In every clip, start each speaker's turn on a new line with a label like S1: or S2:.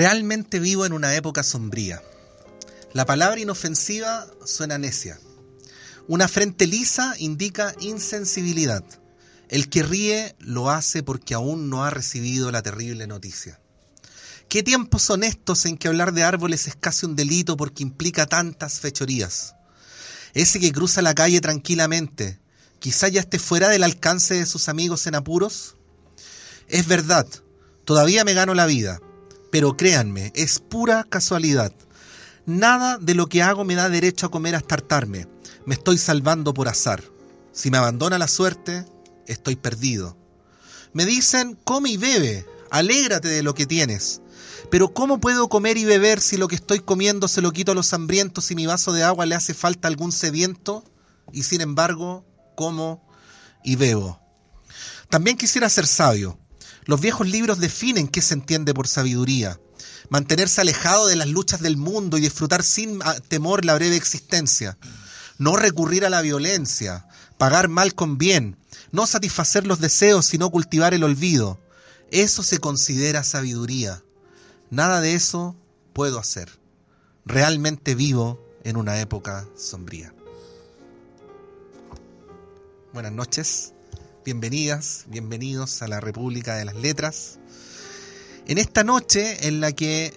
S1: Realmente vivo en una época sombría. La palabra inofensiva suena necia. Una frente lisa indica insensibilidad. El que ríe lo hace porque aún no ha recibido la terrible noticia. ¿Qué tiempos son estos en que hablar de árboles es casi un delito porque implica tantas fechorías? Ese que cruza la calle tranquilamente, quizá ya esté fuera del alcance de sus amigos en apuros. Es verdad, todavía me gano la vida, pero créanme, es pura casualidad. Nada de lo que hago me da derecho a comer hasta hartarme. Me estoy salvando por azar. Si me abandona la suerte, estoy perdido. Me dicen, come y bebe, alégrate de lo que tienes. Pero ¿cómo puedo comer y beber si lo que estoy comiendo se lo quito a los hambrientos y mi vaso de agua le hace falta algún sediento? Y sin embargo, como y bebo. También quisiera ser sabio. Los viejos libros definen qué se entiende por sabiduría. Mantenerse alejado de las luchas del mundo y disfrutar sin ah, temor la breve existencia. No recurrir a la violencia. Pagar mal con bien. No satisfacer los deseos, sino cultivar el olvido. Eso se considera sabiduría. Nada de eso puedo hacer. Realmente vivo en una época sombría. Buenas noches, bienvenidas, bienvenidos a la República de las Letras. En esta noche en la que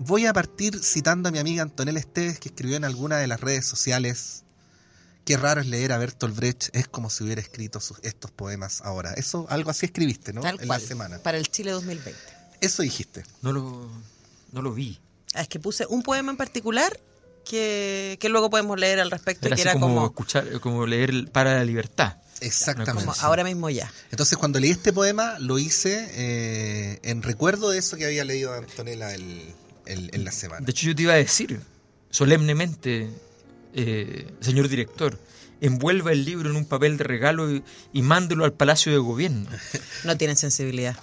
S1: voy a partir citando a mi amiga Antonella Esteves que escribió en alguna de las redes sociales Qué raro es leer a Bertolt Brecht, es como si hubiera escrito estos poemas ahora. Eso, algo así escribiste, ¿no?
S2: Tal
S1: en
S2: cual,
S1: la semana.
S2: Para el Chile 2020.
S1: Eso dijiste.
S3: No lo, no lo vi.
S2: Ah, Es que puse un poema en particular que, que luego podemos leer al respecto
S3: Era
S2: y que
S3: así
S2: era
S3: como,
S2: como,
S3: escuchar, como leer el Para la Libertad.
S1: Exactamente.
S2: como ahora mismo ya.
S1: Entonces, cuando leí este poema, lo hice eh, en recuerdo de eso que había leído Antonella el, el- en la semana.
S3: De hecho, yo te iba a decir solemnemente, eh, señor director, envuelva el libro en un papel de regalo y, y mándelo al Palacio de Gobierno.
S2: No tienen sensibilidad.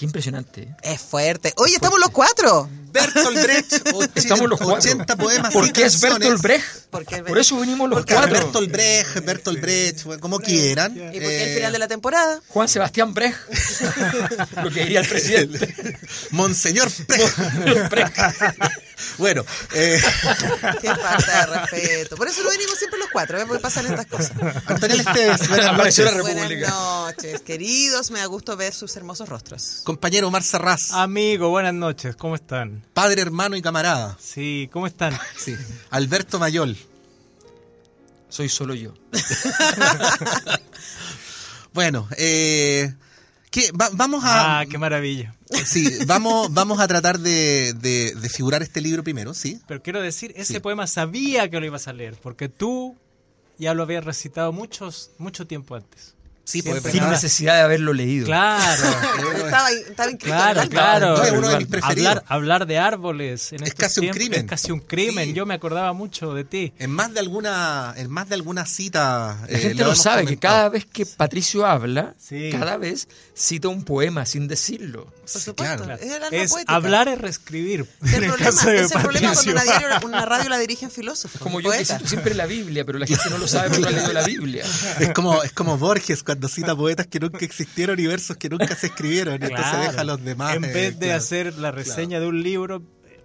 S3: Qué impresionante. ¿eh?
S2: Es fuerte. Oye, estamos los cuatro.
S1: Bertolt Brecht, 80,
S3: Estamos los cuatro.
S1: 80 poemas.
S3: ¿Por qué es. Bertolt Brecht?
S2: Porque-
S3: Por eso venimos los
S1: Porque
S3: cuatro.
S1: Bertolt Brecht, Bertolt Brecht, como quieran.
S2: Y porque el
S1: Eh,
S2: final de la temporada.
S3: Juan Sebastián Brecht, lo que diría el presidente.
S1: Monseñor Brecht. Bueno, eh,
S2: Qué falta de respeto. Por eso no venimos siempre los cuatro, ¿ves? Porque pasan estas cosas.
S1: Antonella Esteves, buenas
S3: Apareció la
S1: noches.
S3: República.
S2: Buenas noches, queridos. Me da gusto ver sus hermosos rostros.
S1: Compañero Omar Sarraz,
S4: Amigo, buenas noches, ¿cómo están?
S1: padre, hermano y camarada.
S4: Sí, ¿cómo están?
S1: Sí. Alberto Mayol.
S3: Soy solo yo.
S1: Bueno, eh, vamos a...
S4: Ah, qué maravilla.
S1: Sí, vamos, vamos a tratar de, de, de figurar este libro primero, ¿sí?
S4: Pero quiero decir, ese
S1: Sí.
S4: poema sabía que lo ibas a leer, porque tú ya lo habías recitado muchos, mucho tiempo antes.
S1: Sí, pues,
S3: Sin
S4: nada.
S3: necesidad de haberlo leído.
S4: Claro,
S2: Estaba, estaba
S4: claro, claro.
S1: No, es uno de mis preferidos.
S4: Hablar, hablar de árboles en
S1: Es casi un
S4: tiempos
S1: crimen.
S4: Es casi un crimen.
S1: Sí.
S4: Yo me acordaba mucho de ti.
S1: En más de alguna, en más de alguna cita.
S3: La
S1: eh,
S3: gente
S1: lo
S3: lo sabe, que
S1: comentado.
S3: cada vez que Patricio habla,
S4: Sí.
S3: cada vez cita un poema sin decirlo.
S2: Por supuesto.
S1: claro.
S2: Es
S4: Es hablar es reescribir.
S2: Es
S4: en
S2: el
S4: el
S2: problema,
S4: caso de
S2: es el problema cuando una, diario- una radio la dirigen filósofos.
S3: Como yo que
S2: poetas.
S3: cito siempre la Biblia, pero la gente no lo sabe porque no ha leído la Biblia.
S1: Es como, es como Borges cuando cita poetas que nunca existieron y versos que nunca se escribieron. Y entonces
S4: Claro.
S1: deja a los demás.
S4: En
S1: eh,
S4: vez de
S1: claro.
S4: hacer la reseña de un libro, eh,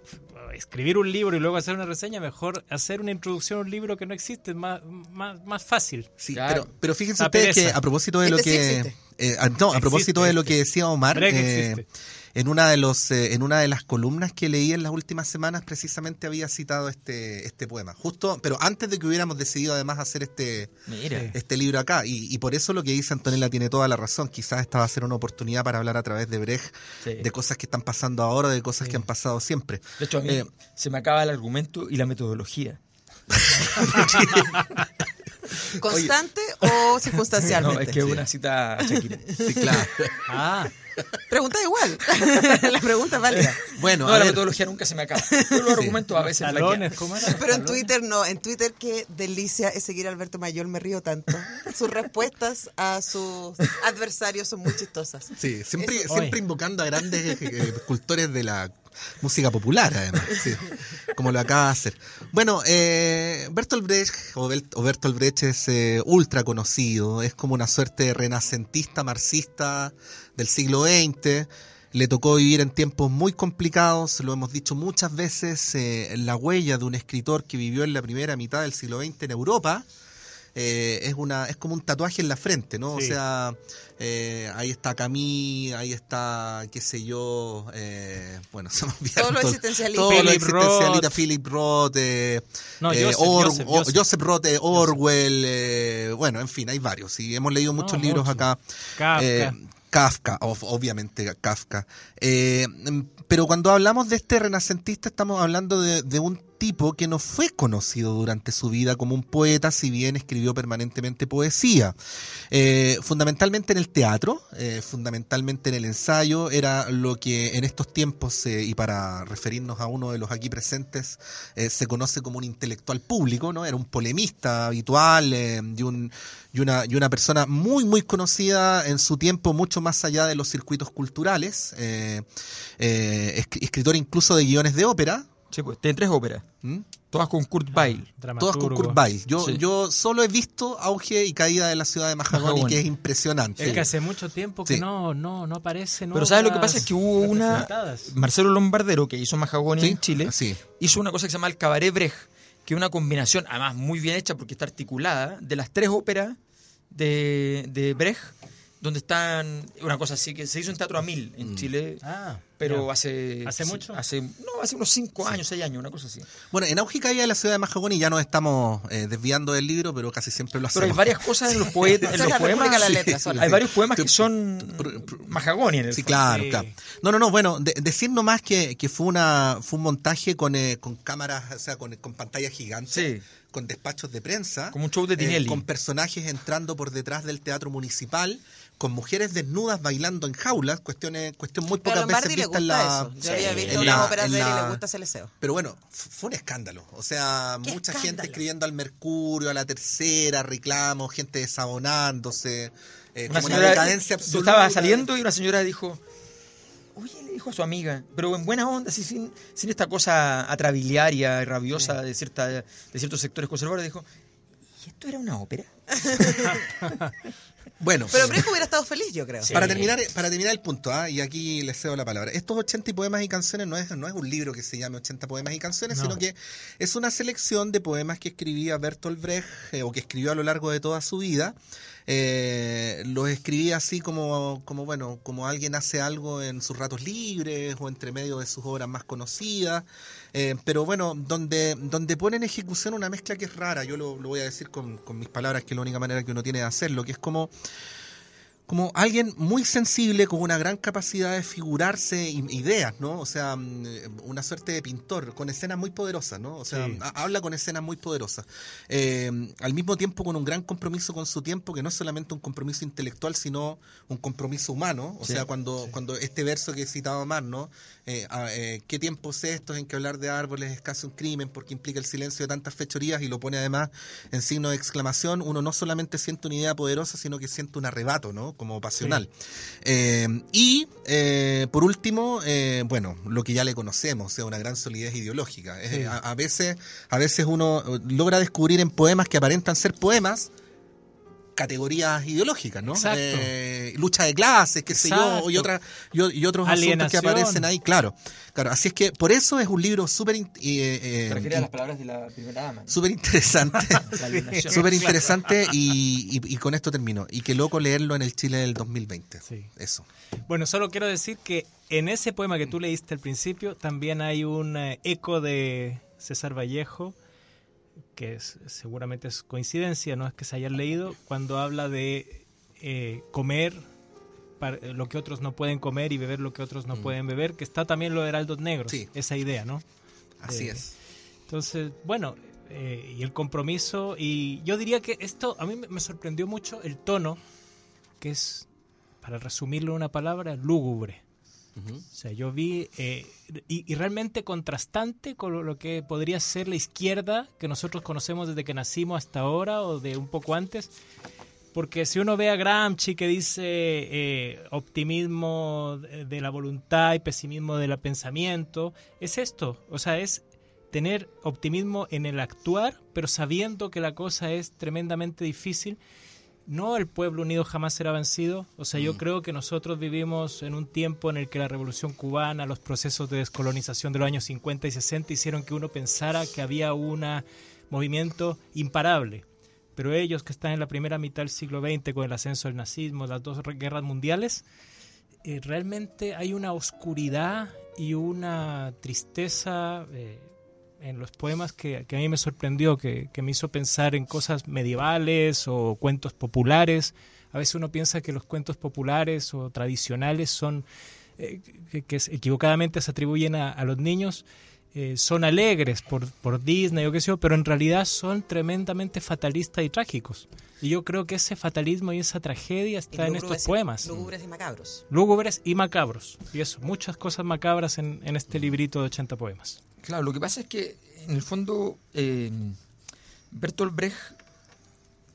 S4: escribir un libro y luego hacer una reseña, mejor hacer una introducción a un libro que no existe, es más, más, más fácil.
S1: Sí,
S3: Claro.
S1: pero, pero fíjense
S4: La
S1: ustedes
S4: pereza.
S1: que a propósito de lo
S2: Este
S1: que. eh, a- no, a propósito
S4: Existe,
S1: de lo que decía Omar. Eh,
S4: existe.
S1: En una de los eh, en una de las columnas que leí en las últimas semanas precisamente había citado este este poema justo pero antes de que hubiéramos decidido además hacer este
S3: Mira.
S1: este libro acá y, y por eso lo que dice Antonella tiene toda la razón quizás esta va a ser una oportunidad para hablar a través de Brecht
S3: Sí.
S1: de cosas que están pasando ahora de cosas que han pasado siempre
S3: De hecho, a mí
S1: Eh,
S3: se me acaba el argumento y la metodología.
S2: ¿Constante o
S3: No,
S2: circunstancialmente?
S3: es que es una cita a Shakira.
S1: sí, claro
S4: Ah,
S2: Pregunta igual. la pregunta es válida.
S1: bueno
S3: No,
S1: a
S3: la
S1: ver,
S3: metodología nunca se me acaba. Yo los argumentos a veces
S4: talones,
S3: flaquean.
S4: ¿cómo era?
S2: Pero en. Twitter no, en Twitter qué delicia es seguir a Alberto Mayor, me río tanto. Sus respuestas a sus adversarios son muy chistosas.
S1: Sí, siempre,
S2: Eso.
S1: siempre invocando a grandes eh, cultores de la música popular, además, sí, como lo acaba de hacer. Bueno, eh, Bertolt Brecht, o, Brecht es eh, ultra conocido, es como una suerte de renacentista marxista del siglo XX. Le tocó vivir en tiempos muy complicados, lo hemos dicho muchas veces, eh, la huella de un escritor que vivió en la primera mitad del siglo XX en Europa, eh, es una es como un tatuaje en la frente, ¿no? O sea, eh, ahí está Camille, ahí está, qué sé yo, eh, bueno, se me olvidaron
S2: Todos los
S1: todo- los
S4: Philip Roth.
S1: Philip Roth, eh,
S4: No,
S1: eh,
S4: Joseph,
S1: Or-
S4: Joseph,
S1: O-
S4: Joseph.
S1: Joseph Roth, eh, Orwell, eh, bueno, en fin, hay varios. Y hemos leído muchos libros acá.
S4: Kafka.
S1: Eh, Kafka, ob- obviamente Kafka. Pero cuando hablamos de este renacentista estamos hablando de, de un tipo que no fue conocido durante su vida como un poeta, si bien escribió permanentemente poesía. Eh, fundamentalmente en el teatro, eh, fundamentalmente en el ensayo, era lo que en estos tiempos, eh, y para referirnos a uno de los aquí presentes, se conoce como un intelectual público, ¿no? Era un polemista habitual y, un, y, una, y una persona muy, muy conocida en su tiempo, mucho más allá de los circuitos culturales, esc- escritor incluso de guiones de ópera.
S3: Sí, pues, tiene tres óperas, todas con Kurt Weill.
S1: Todas con. Kurt Weill. Yo,
S3: Sí.
S1: yo solo he visto Auge y Caída de la ciudad de Mahagoni, que es impresionante.
S4: Es que hace mucho tiempo que
S1: Sí.
S4: no, no, no aparece.
S3: Pero ¿sabes lo que pasa? Es que hubo una... Marcelo Lombardero, que hizo Mahagoni
S1: Sí,
S3: en Chile,
S1: sí.
S3: hizo una cosa que se llama el Cabaret Brecht, que es una combinación, además muy bien hecha porque está articulada, de las tres óperas de, de Brecht, donde están, una cosa así, que se hizo en Teatro a Mil en
S1: Mm.
S3: Chile,
S4: Ah,
S3: pero
S4: ya.
S3: hace...
S4: ¿Hace mucho?
S3: Hace, no, hace unos cinco años, seis años, una cosa así.
S1: Bueno, en Auge y Caída de la ciudad de Mahagoni ya nos estamos eh, desviando del libro, pero casi siempre lo
S3: Pero hay
S1: hacemos.
S3: varias cosas en los, poetas, en
S2: la
S3: poemas.
S1: sí,
S2: Letras, sola.
S3: Hay varios poemas que son Mahagoni en el
S1: Sí,
S3: fondo.
S1: claro. No, no, no, bueno, de- decir nomás que, que fue una fue un montaje con, eh, con cámaras, o sea, con, con pantallas gigantes,
S3: Sí.
S1: con despachos de prensa.
S3: Como un show de
S1: eh,
S3: Tinelli.
S1: con personajes entrando por detrás del teatro municipal, con mujeres desnudas bailando en jaulas, cuestiones, cuestión muy pocas veces vista en la...
S2: eso. Yo había
S1: en
S2: visto
S1: la-
S2: unas óperas
S1: en
S2: de él y
S1: la-
S2: le gusta ese leseo.
S1: Pero bueno, fue un escándalo. O sea,
S2: ¿Qué
S1: mucha gente escribiendo al Mercurio, a la Tercera, reclamos, gente desabonándose, eh,
S3: Una
S1: como
S3: señora-
S1: una decadencia
S3: Yo
S1: absoluta.
S3: estaba saliendo y una señora dijo, oye, le dijo a su amiga, pero en buena onda, así, sin, sin esta cosa atrabiliaria y rabiosa de, cierta, de ciertos sectores conservadores, dijo, ¿y esto era una ópera?
S1: Bueno,
S2: Pero Brecht hubiera estado feliz, yo creo.
S3: Sí.
S1: Para terminar, para terminar el punto, ¿ah? y aquí les cedo la palabra. Estos 80 poemas y canciones no es, no es un libro que se llame 80 poemas y canciones,
S4: No.
S1: sino que es una selección de poemas que escribía Bertolt Brecht eh, o que escribió a lo largo de toda su vida. Eh, los escribía así como, como, bueno, como alguien hace algo en sus ratos libres o entre medio de sus obras más conocidas. Eh, pero bueno, donde, donde pone en ejecución una mezcla que es rara, yo lo, lo voy a decir con, con mis palabras, que es la única manera que uno tiene de hacerlo, que es como como alguien muy sensible, con una gran capacidad de figurarse ideas, ¿no? O sea, mm, una suerte de pintor, con escenas muy poderosas, ¿no? O sea,
S4: Sí.
S1: habla con escenas muy poderosas. Eh, al mismo tiempo con un gran compromiso con su tiempo, que no es solamente un compromiso intelectual, sino un compromiso humano. O
S3: Sí,
S1: sea, cuando, cuando este verso que he citado más, ¿no? Eh, eh, ¿Qué tiempos estos en que hablar de árboles es casi un crimen porque implica el silencio de tantas fechorías y lo pone además en signo de exclamación? Uno no solamente siente una idea poderosa, sino que siente un arrebato, ¿no? Como pasional. Eh, y, eh, por último, bueno, lo que ya le conocemos, o sea, una gran solidez ideológica.
S4: Sí.
S1: a, a veces, a veces uno logra descubrir en poemas que aparentan ser poemas categorías ideológicas, ¿no?
S4: Exacto.
S1: Eh, lucha de clases, qué sé yo, y,
S4: Exacto.
S1: otra, y, y otros asuntos que aparecen ahí, claro. Claro, así es que por eso es un libro súper eh, eh,
S3: a las palabras de la primera dama. ¿no?
S1: súper interesante. Súper interesante y, y- y con esto termino. Y qué loco leerlo en el Chile del 2020.
S4: Sí.
S1: Eso.
S4: Bueno, solo quiero decir que en ese poema que tú leíste al principio también hay un eh, eco de César Vallejo, que es- seguramente es coincidencia, no es que se hayan leído, cuando habla de eh, comer para- lo que otros no pueden comer y beber lo que otros no pueden beber, que está también lo de Heraldos Negros,
S1: Sí.
S4: esa idea, ¿no?
S1: Así
S4: Eh,
S1: es.
S4: Entonces, bueno, eh, y el compromiso, y yo diría que esto a mí me- me sorprendió mucho el tono, que es, para resumirlo en una palabra, lúgubre. O sea, yo vi, eh, y, realmente contrastante con lo, lo que podría ser la izquierda que nosotros conocemos desde que nacimos hasta ahora o de un poco antes. Porque si uno ve a Gramsci que dice eh, optimismo de la voluntad y pesimismo del pensamiento, es esto. O sea, es tener optimismo en el actuar, pero sabiendo que la cosa es tremendamente difícil. No, el pueblo unido jamás será vencido. O sea, yo creo que nosotros vivimos en un tiempo en el que la revolución cubana, los procesos de descolonización de los años 50 y 60 hicieron que uno pensara que había un movimiento imparable. Pero ellos que están en la primera mitad del siglo XX con el ascenso del nazismo, las dos guerras mundiales, eh, realmente hay una oscuridad y una tristeza eh, en los poemas que, que a mí me sorprendió, que, que me hizo pensar en cosas medievales o cuentos populares. A veces uno piensa que los cuentos populares o tradicionales son, eh, que, que equivocadamente se atribuyen a, a los niños, eh, son alegres por, por Disney o qué sé yo, pero en realidad son tremendamente fatalistas y trágicos. Y yo creo que ese fatalismo y esa tragedia está en estos poemas.
S2: Lúgubres y macabros.
S4: Lúgubres y macabros. Y eso, muchas cosas macabras en, en este librito de 80 poemas.
S3: Claro, lo que pasa es que en el fondo eh, Bertolt Brecht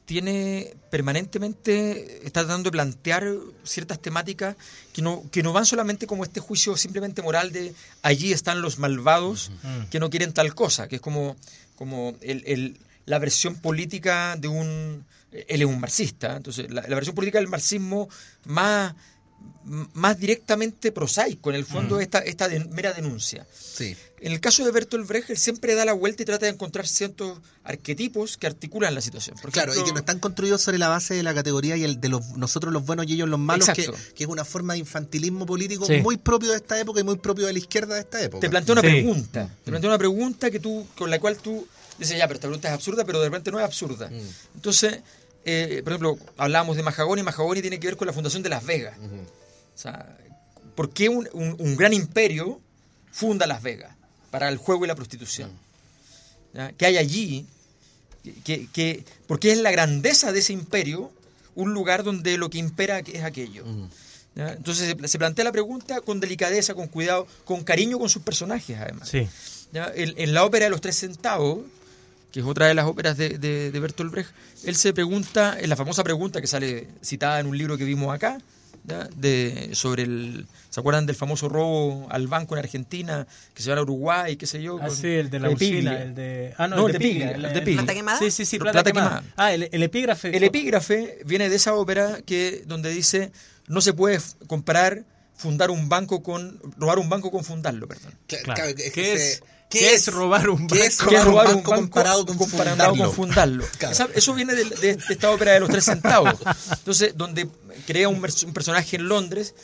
S3: tiene permanentemente, está tratando de plantear ciertas temáticas que no, que no van solamente como este juicio simplemente moral de allí están los malvados que no quieren tal cosa, que es como, como el, el- la versión política de un... Él es un marxista, entonces la, la versión política del marxismo más, más directamente prosaico, en el fondo esta, esta de- mera denuncia.
S1: Sí.
S3: En el caso de Bertolt Brecht, él siempre da la vuelta y trata de encontrar ciertos arquetipos que articulan la situación. Por
S1: Claro, y que no están construidos sobre la base de la categoría y el de los nosotros los buenos y ellos los malos, que, que es una forma de infantilismo político
S4: Sí.
S1: muy propio de esta época y muy propio de la izquierda de esta época.
S3: te plantea una
S4: Sí.
S3: pregunta. Te plantea una pregunta que tú, con la cual tú dices, ya, pero esta pregunta es absurda, pero de repente no es absurda.
S1: Mm.
S3: Entonces, eh, por ejemplo, hablábamos de Mahagoni, Mahagoni tiene que ver con la fundación de Las Vegas. O sea, ¿por qué un, un- un gran imperio funda Las Vegas para el juego y la prostitución? ¿Ya? ¿Qué hay allí? Que, que, porque es la grandeza de ese imperio un lugar donde lo que impera es aquello. ¿Ya? Entonces se, se plantea la pregunta con delicadeza, con cuidado, con cariño con sus personajes además.
S4: Sí.
S3: ¿Ya? En, en la ópera de los tres centavos, que es otra de las óperas de, de, de Bertolt Brecht, él se pregunta, en la famosa pregunta que sale citada en un libro que vimos acá, ¿ya? de, sobre el... ¿Se acuerdan del famoso robo al banco en Argentina que se va a Uruguay, qué sé yo?
S4: Ah, sí, el de la
S3: Piglia?
S4: el de... Ah, no,
S3: No,
S4: el de Piglia.
S3: el de Piglia.
S2: ¿Plata quemada?
S4: Sí, sí, sí, plata,
S3: plata
S4: quemada.
S3: quemada.
S4: Ah, el, el epígrafe.
S3: El epígrafe viene de esa ópera que donde dice no se puede comprar, fundar un banco con robar un banco con fundarlo, perdón.
S4: Claro. ¿Qué es-
S1: se-
S4: qué es robar un
S1: ¿Qué es
S4: banco?
S3: Es
S1: robar un banco comparado con
S3: comparado
S1: fundarlo?
S3: con fundarlo.
S1: Claro.
S3: Esa- eso viene de, de- de esta ópera de los tres centavos. Entonces, donde crea un, personaje en Londres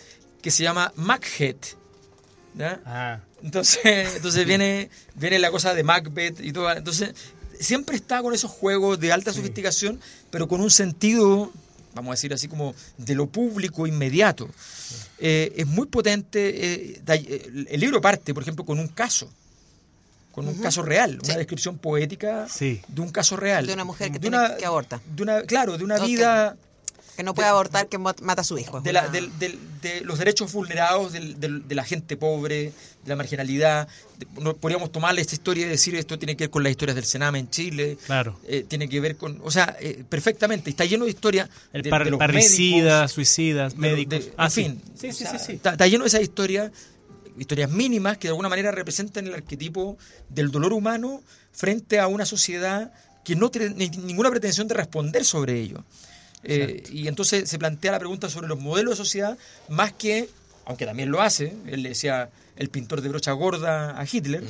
S3: que se llama Macbeth. ¿ya?
S4: Ah,
S3: Entonces, entonces viene, viene la cosa de Macbeth y todo. Entonces, siempre está con esos juegos de alta sofisticación, pero con un sentido, vamos a decir así, como de lo público inmediato. Eh, es muy potente. eh, eh, el libro parte, por ejemplo, con un caso. Con un caso real, una descripción poética
S4: Sí.
S3: de un caso real.
S2: De una mujer que
S3: De
S2: tiene- que aborta.
S3: De una, claro, de una vida
S2: Que no puede abortar, que mata a su hijo.
S3: de, la- del- de los derechos vulnerados de la gente pobre, de la marginalidad. De- no- podríamos tomarle esta historia y decir esto tiene que ver con las historias del Sename en Chile.
S4: claro.
S3: eh, tiene que ver con, o sea, eh, perfectamente, está lleno de historias
S4: El
S3: de,
S4: par-
S3: de los
S4: parricidas,
S3: médicos,
S4: suicidas,
S3: de-
S4: médicos.
S3: de-
S4: ah,
S3: en
S4: sí.
S3: fin,
S4: Sí, sí,
S3: o sea,
S4: sí, sí.
S3: Está, está lleno de esas historias, historias mínimas que de alguna manera representan el arquetipo del dolor humano frente a una sociedad que no tiene ni- ninguna pretensión de responder sobre ello. Eh, y entonces se plantea la pregunta sobre los modelos de sociedad, más que, aunque también lo hace, él le decía el pintor de brocha gorda a Hitler,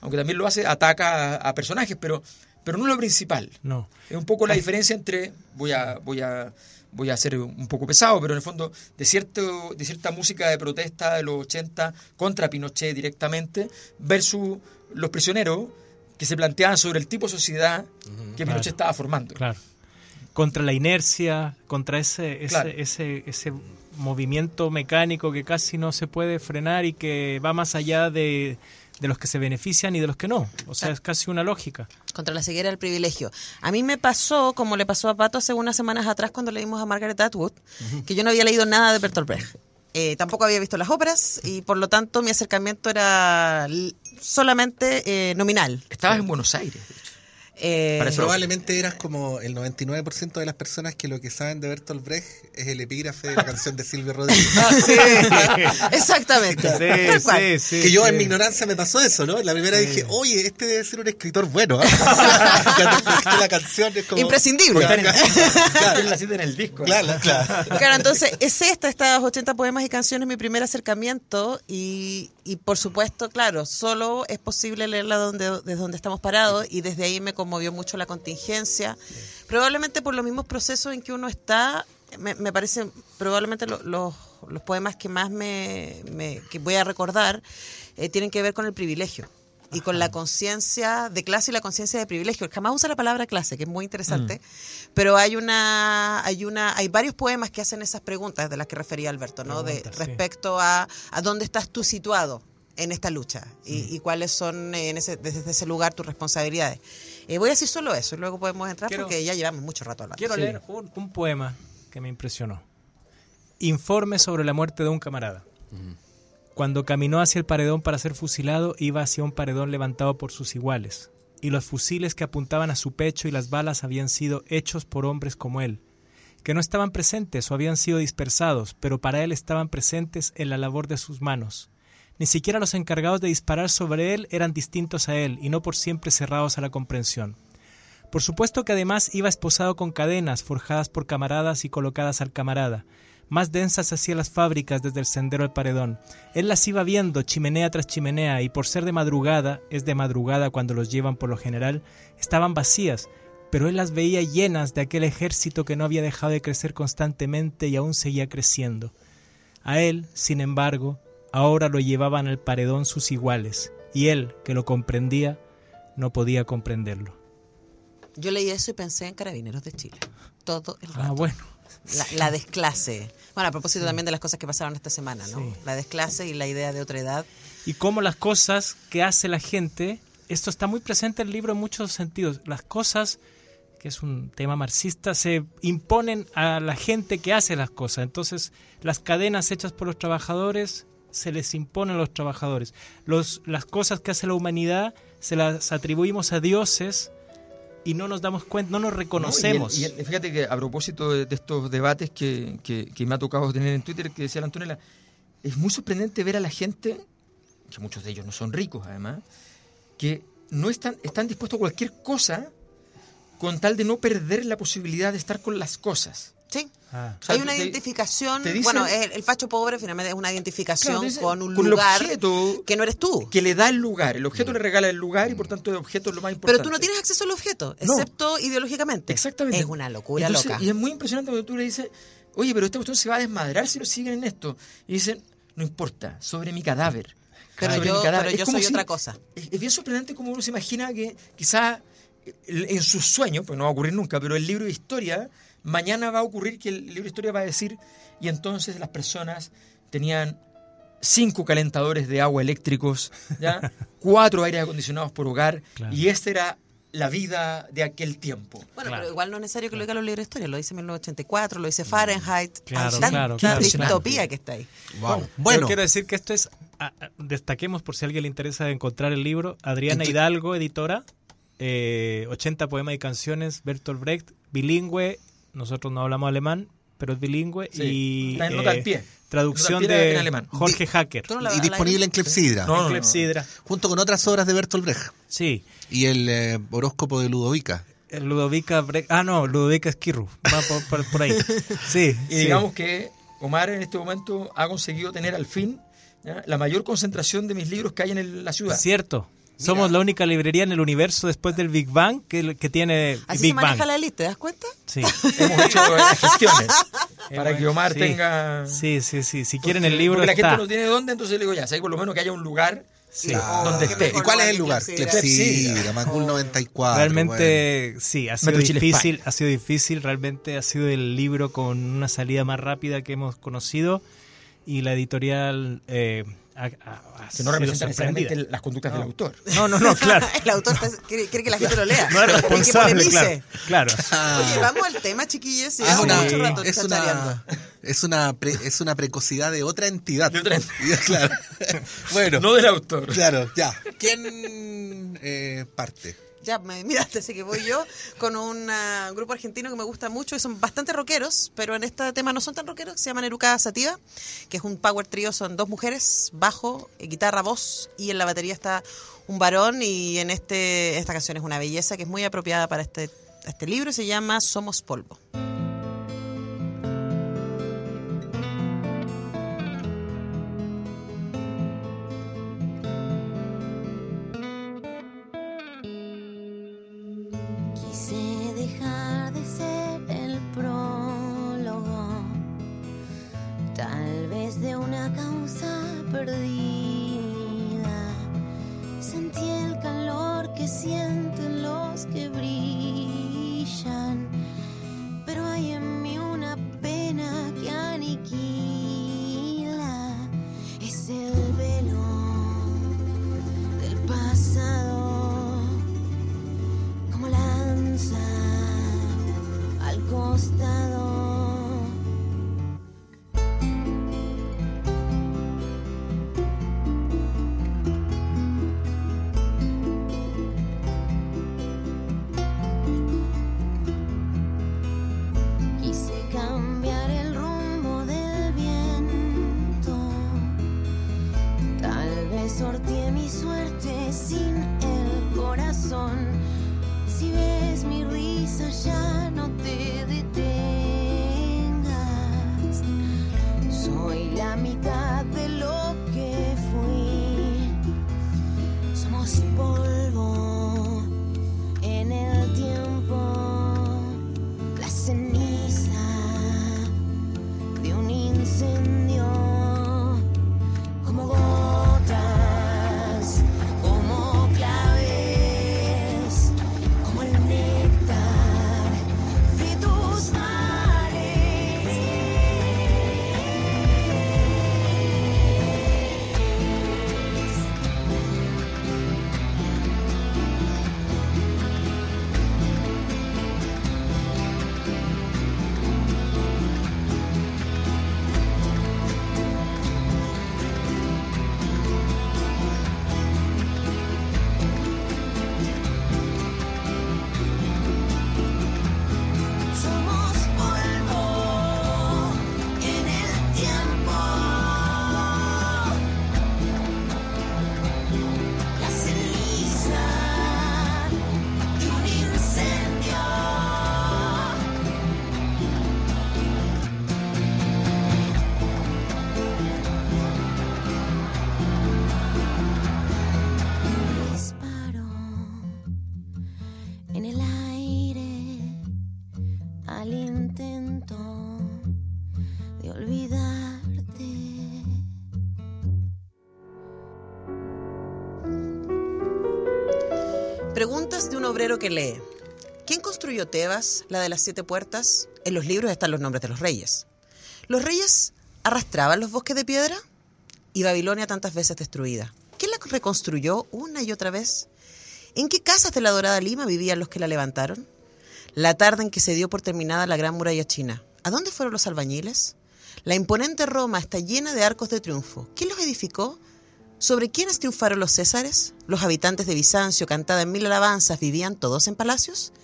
S3: aunque también lo hace, ataca a, personajes, pero, pero no es lo principal.
S4: No.
S3: Es un poco la diferencia entre, voy a, voy a, voy a ser un poco pesado, pero en el fondo, de, cierto, de cierta música de protesta de los 80 contra Pinochet directamente, versus los prisioneros que se planteaban sobre el tipo de sociedad que Pinochet estaba formando.
S4: Claro. Contra la inercia, contra ese, ese, ese, ese movimiento mecánico que casi no se puede frenar y que va más allá de, de los que se benefician y de los que no. O sea, es casi una lógica.
S2: Contra la ceguera del privilegio. A mí me pasó, como le pasó a Pato hace unas semanas atrás cuando leímos a Margaret Atwood, que yo no había leído nada de Bertolt Brecht. Eh, tampoco había visto las óperas y por lo tanto mi acercamiento era solamente eh, nominal.
S3: Estabas en Buenos Aires.
S1: Eh, probablemente eras como el 99% de las personas que lo que saben de Bertolt Brecht es el epígrafe de la canción de Silvio Rodríguez.
S2: Ah, exactamente.
S1: Sí, sí, que yo en mi ignorancia me pasó eso, ¿no? La primera dije, oye, este debe ser un escritor bueno. ¿ah? la canción es como...
S2: Imprescindible.
S3: claro, la en el disco.
S2: Claro, claro. Claro, entonces es esta, estas 80 poemas y canciones, mi primer acercamiento y, y por supuesto, claro, solo es posible leerla donde, desde donde estamos parados y desde ahí me conmovió mucho la contingencia. Probablemente por los mismos procesos en que uno está, me, me parecen probablemente los, los, poemas que más me, que voy a recordar eh, tienen que ver con el privilegio y con la conciencia de clase y la conciencia de privilegio. Jamás usa la palabra clase, que es muy interesante, mm. pero hay una, hay una, hay varios poemas que hacen esas preguntas de las que refería Alberto, ¿no? de respecto a, a dónde estás tú situado en esta lucha y, mm. cuáles son eh, en ese, desde ese lugar tus responsabilidades. Eh, voy a decir solo eso y luego podemos entrar porque ya llevamos mucho rato hablando.
S4: Quiero leer un, poema que me impresionó. Informe sobre la muerte de un camarada. Cuando caminó hacia el paredón para ser fusilado, iba hacia un paredón levantado por sus iguales, y los fusiles que apuntaban a su pecho y las balas habían sido hechos por hombres como él, que no estaban presentes o habían sido dispersados, pero para él estaban presentes en la labor de sus manos. Ni siquiera los encargados de disparar sobre él eran distintos a él y no por siempre cerrados a la comprensión. Por supuesto que además iba esposado con cadenas forjadas por camaradas y colocadas al camarada, más densas hacía las fábricas desde el sendero al paredón. Él las iba viendo chimenea tras chimenea y por ser de madrugada, es de madrugada cuando los llevan por lo general, estaban vacías, pero él las veía llenas de aquel ejército que no había dejado de crecer constantemente y aún seguía creciendo. A él, sin embargo, ahora lo llevaban al paredón sus iguales, y él, que lo comprendía, no podía comprenderlo.
S2: Yo leí eso y pensé en Carabineros de Chile. Todo el ah, rato.
S4: Ah, bueno.
S2: La, desclase. Bueno, a propósito también de las cosas que pasaron esta semana, ¿no? La desclase y la idea de otra edad.
S4: Y cómo las cosas que hace la gente, esto está muy presente en el libro en muchos sentidos, las cosas, que es un tema marxista, se imponen a la gente que hace las cosas. Entonces, las cadenas hechas por los trabajadores se les imponen a los trabajadores. Los, las cosas que hace la humanidad se las atribuimos a dioses y no nos damos cuenta, no nos reconocemos.
S3: y, fíjate que a propósito de, estos debates que, que, me ha tocado tener en Twitter, que decía la Antonella, es muy sorprendente ver a la gente, que muchos de ellos no son ricos además, que no están, están dispuestos a cualquier cosa con tal de no perder la posibilidad de estar con las cosas.
S2: Sí. Ah. Hay una identificación, bueno, el, facho pobre finalmente es una identificación con un lugar que no eres tú.
S3: Que le da el lugar, el objeto le regala el lugar y por tanto el objeto es lo más importante.
S2: Pero tú no tienes acceso al objeto, excepto ideológicamente.
S3: Exactamente.
S2: Es una locura loca.
S3: Y es muy impresionante cuando tú le dices, oye, pero esta cuestión se va a desmadrar si lo siguen en esto. Y dicen, no importa, sobre mi cadáver.
S2: Pero yo, Pero yo soy otra cosa.
S3: Es, es bien sorprendente como uno se imagina que quizá en sus sueños, pues no va a ocurrir nunca, pero el libro de historia Mañana va a ocurrir que el libro de historia va a decir, y entonces las personas tenían cinco calentadores de agua eléctricos, ¿ya? cuatro aires acondicionados por hogar, y esta era la vida de aquel tiempo.
S2: Bueno, pero igual no es necesario que lo diga los libros de historia, lo dice 1984, lo dice Fahrenheit,
S4: claro, claro,
S2: claro, distopía que está ahí.
S4: Bueno, quiero decir que esto es, destaquemos por si a alguien le interesa encontrar el libro, Adriana Hidalgo, editora, 80 eh, poemas y canciones, Bertolt Brecht, bilingüe, nosotros no hablamos alemán, pero es bilingüe y
S3: eh,
S4: traducción de Jorge Hacker.
S1: Y disponible en Clepsidra.
S4: en Clepsidra.
S1: Junto con otras obras de Bertolt Brecht.
S4: Sí.
S1: Y el eh, horóscopo de Ludovica.
S4: Ludovica Bre Ah, no, Ludovica Esquirru. Va por, por, ahí. Sí.
S3: Y digamos que Omar en este momento ha conseguido tener al fin la mayor concentración de mis libros que hay en la ciudad.
S4: Cierto. Somos la única librería en el universo después del Big Bang que, que tiene
S2: Así
S4: Big
S2: se maneja la lista, ¿te das cuenta?
S4: Sí.
S3: Hemos hecho gestiones para que Omar tenga...
S4: Sí, sí, sí. Si quieren el libro
S3: Porque
S4: está.
S3: la gente no tiene dónde, entonces le digo ya, sé por lo menos que haya un lugar
S4: Sí.
S3: donde esté.
S1: ¿Y cuál es el lugar?
S2: Clepsidra.
S1: Macul 94.
S4: Realmente sí, ha sido
S3: Chile,
S4: difícil,
S3: España.
S4: ha sido difícil, realmente ha sido el libro con una salida más rápida que hemos conocido y la editorial eh, ha, ha- ha
S3: Que no representa necesariamente las conductas del autor.
S4: No, no, no, claro.
S2: el autor está- quiere, quiere que la gente lo lea.
S4: No es responsable, claro. claro.
S2: Oye, vamos al tema, chiquillos.
S1: Es
S2: Llevamos
S1: una,
S2: mucho rato
S1: es, una, es, una pre- es una precocidad de otra entidad.
S3: De otra
S1: Ya, claro. bueno,
S3: No del autor.
S1: claro, ya. ¿Quién eh, parte?
S2: Ya, me miraste, así que voy yo con un ah, grupo argentino que me gusta mucho y son bastante rockeros, pero en este tema no son tan rockeros, se llaman Eruca Sativa, que es un power trio, son dos mujeres, bajo, eh, guitarra, voz, y en la batería está un varón, y en este esta canción es una belleza que es muy apropiada para este, este libro, se llama Somos Polvo.
S5: Dejar de ser el prólogo, tal vez de una causa perdida.
S2: Obrero que lee. ¿Quién construyó Tebas, la de las siete puertas? En los libros están los nombres de los reyes. ¿Los reyes arrastraban los bosques de piedra? ¿Y Babilonia tantas veces destruida? ¿Quién la reconstruyó una y otra vez? ¿En qué casas de la Dorada Lima vivían los que la levantaron? La tarde en que se dio por terminada la gran muralla china. ¿A dónde fueron los albañiles? La imponente Roma está llena de arcos de triunfo. ¿Quién los edificó? ¿Sobre quiénes triunfaron los césares? ¿Los habitantes de Bizancio, cantada en mil alabanzas, vivían todos en palacios?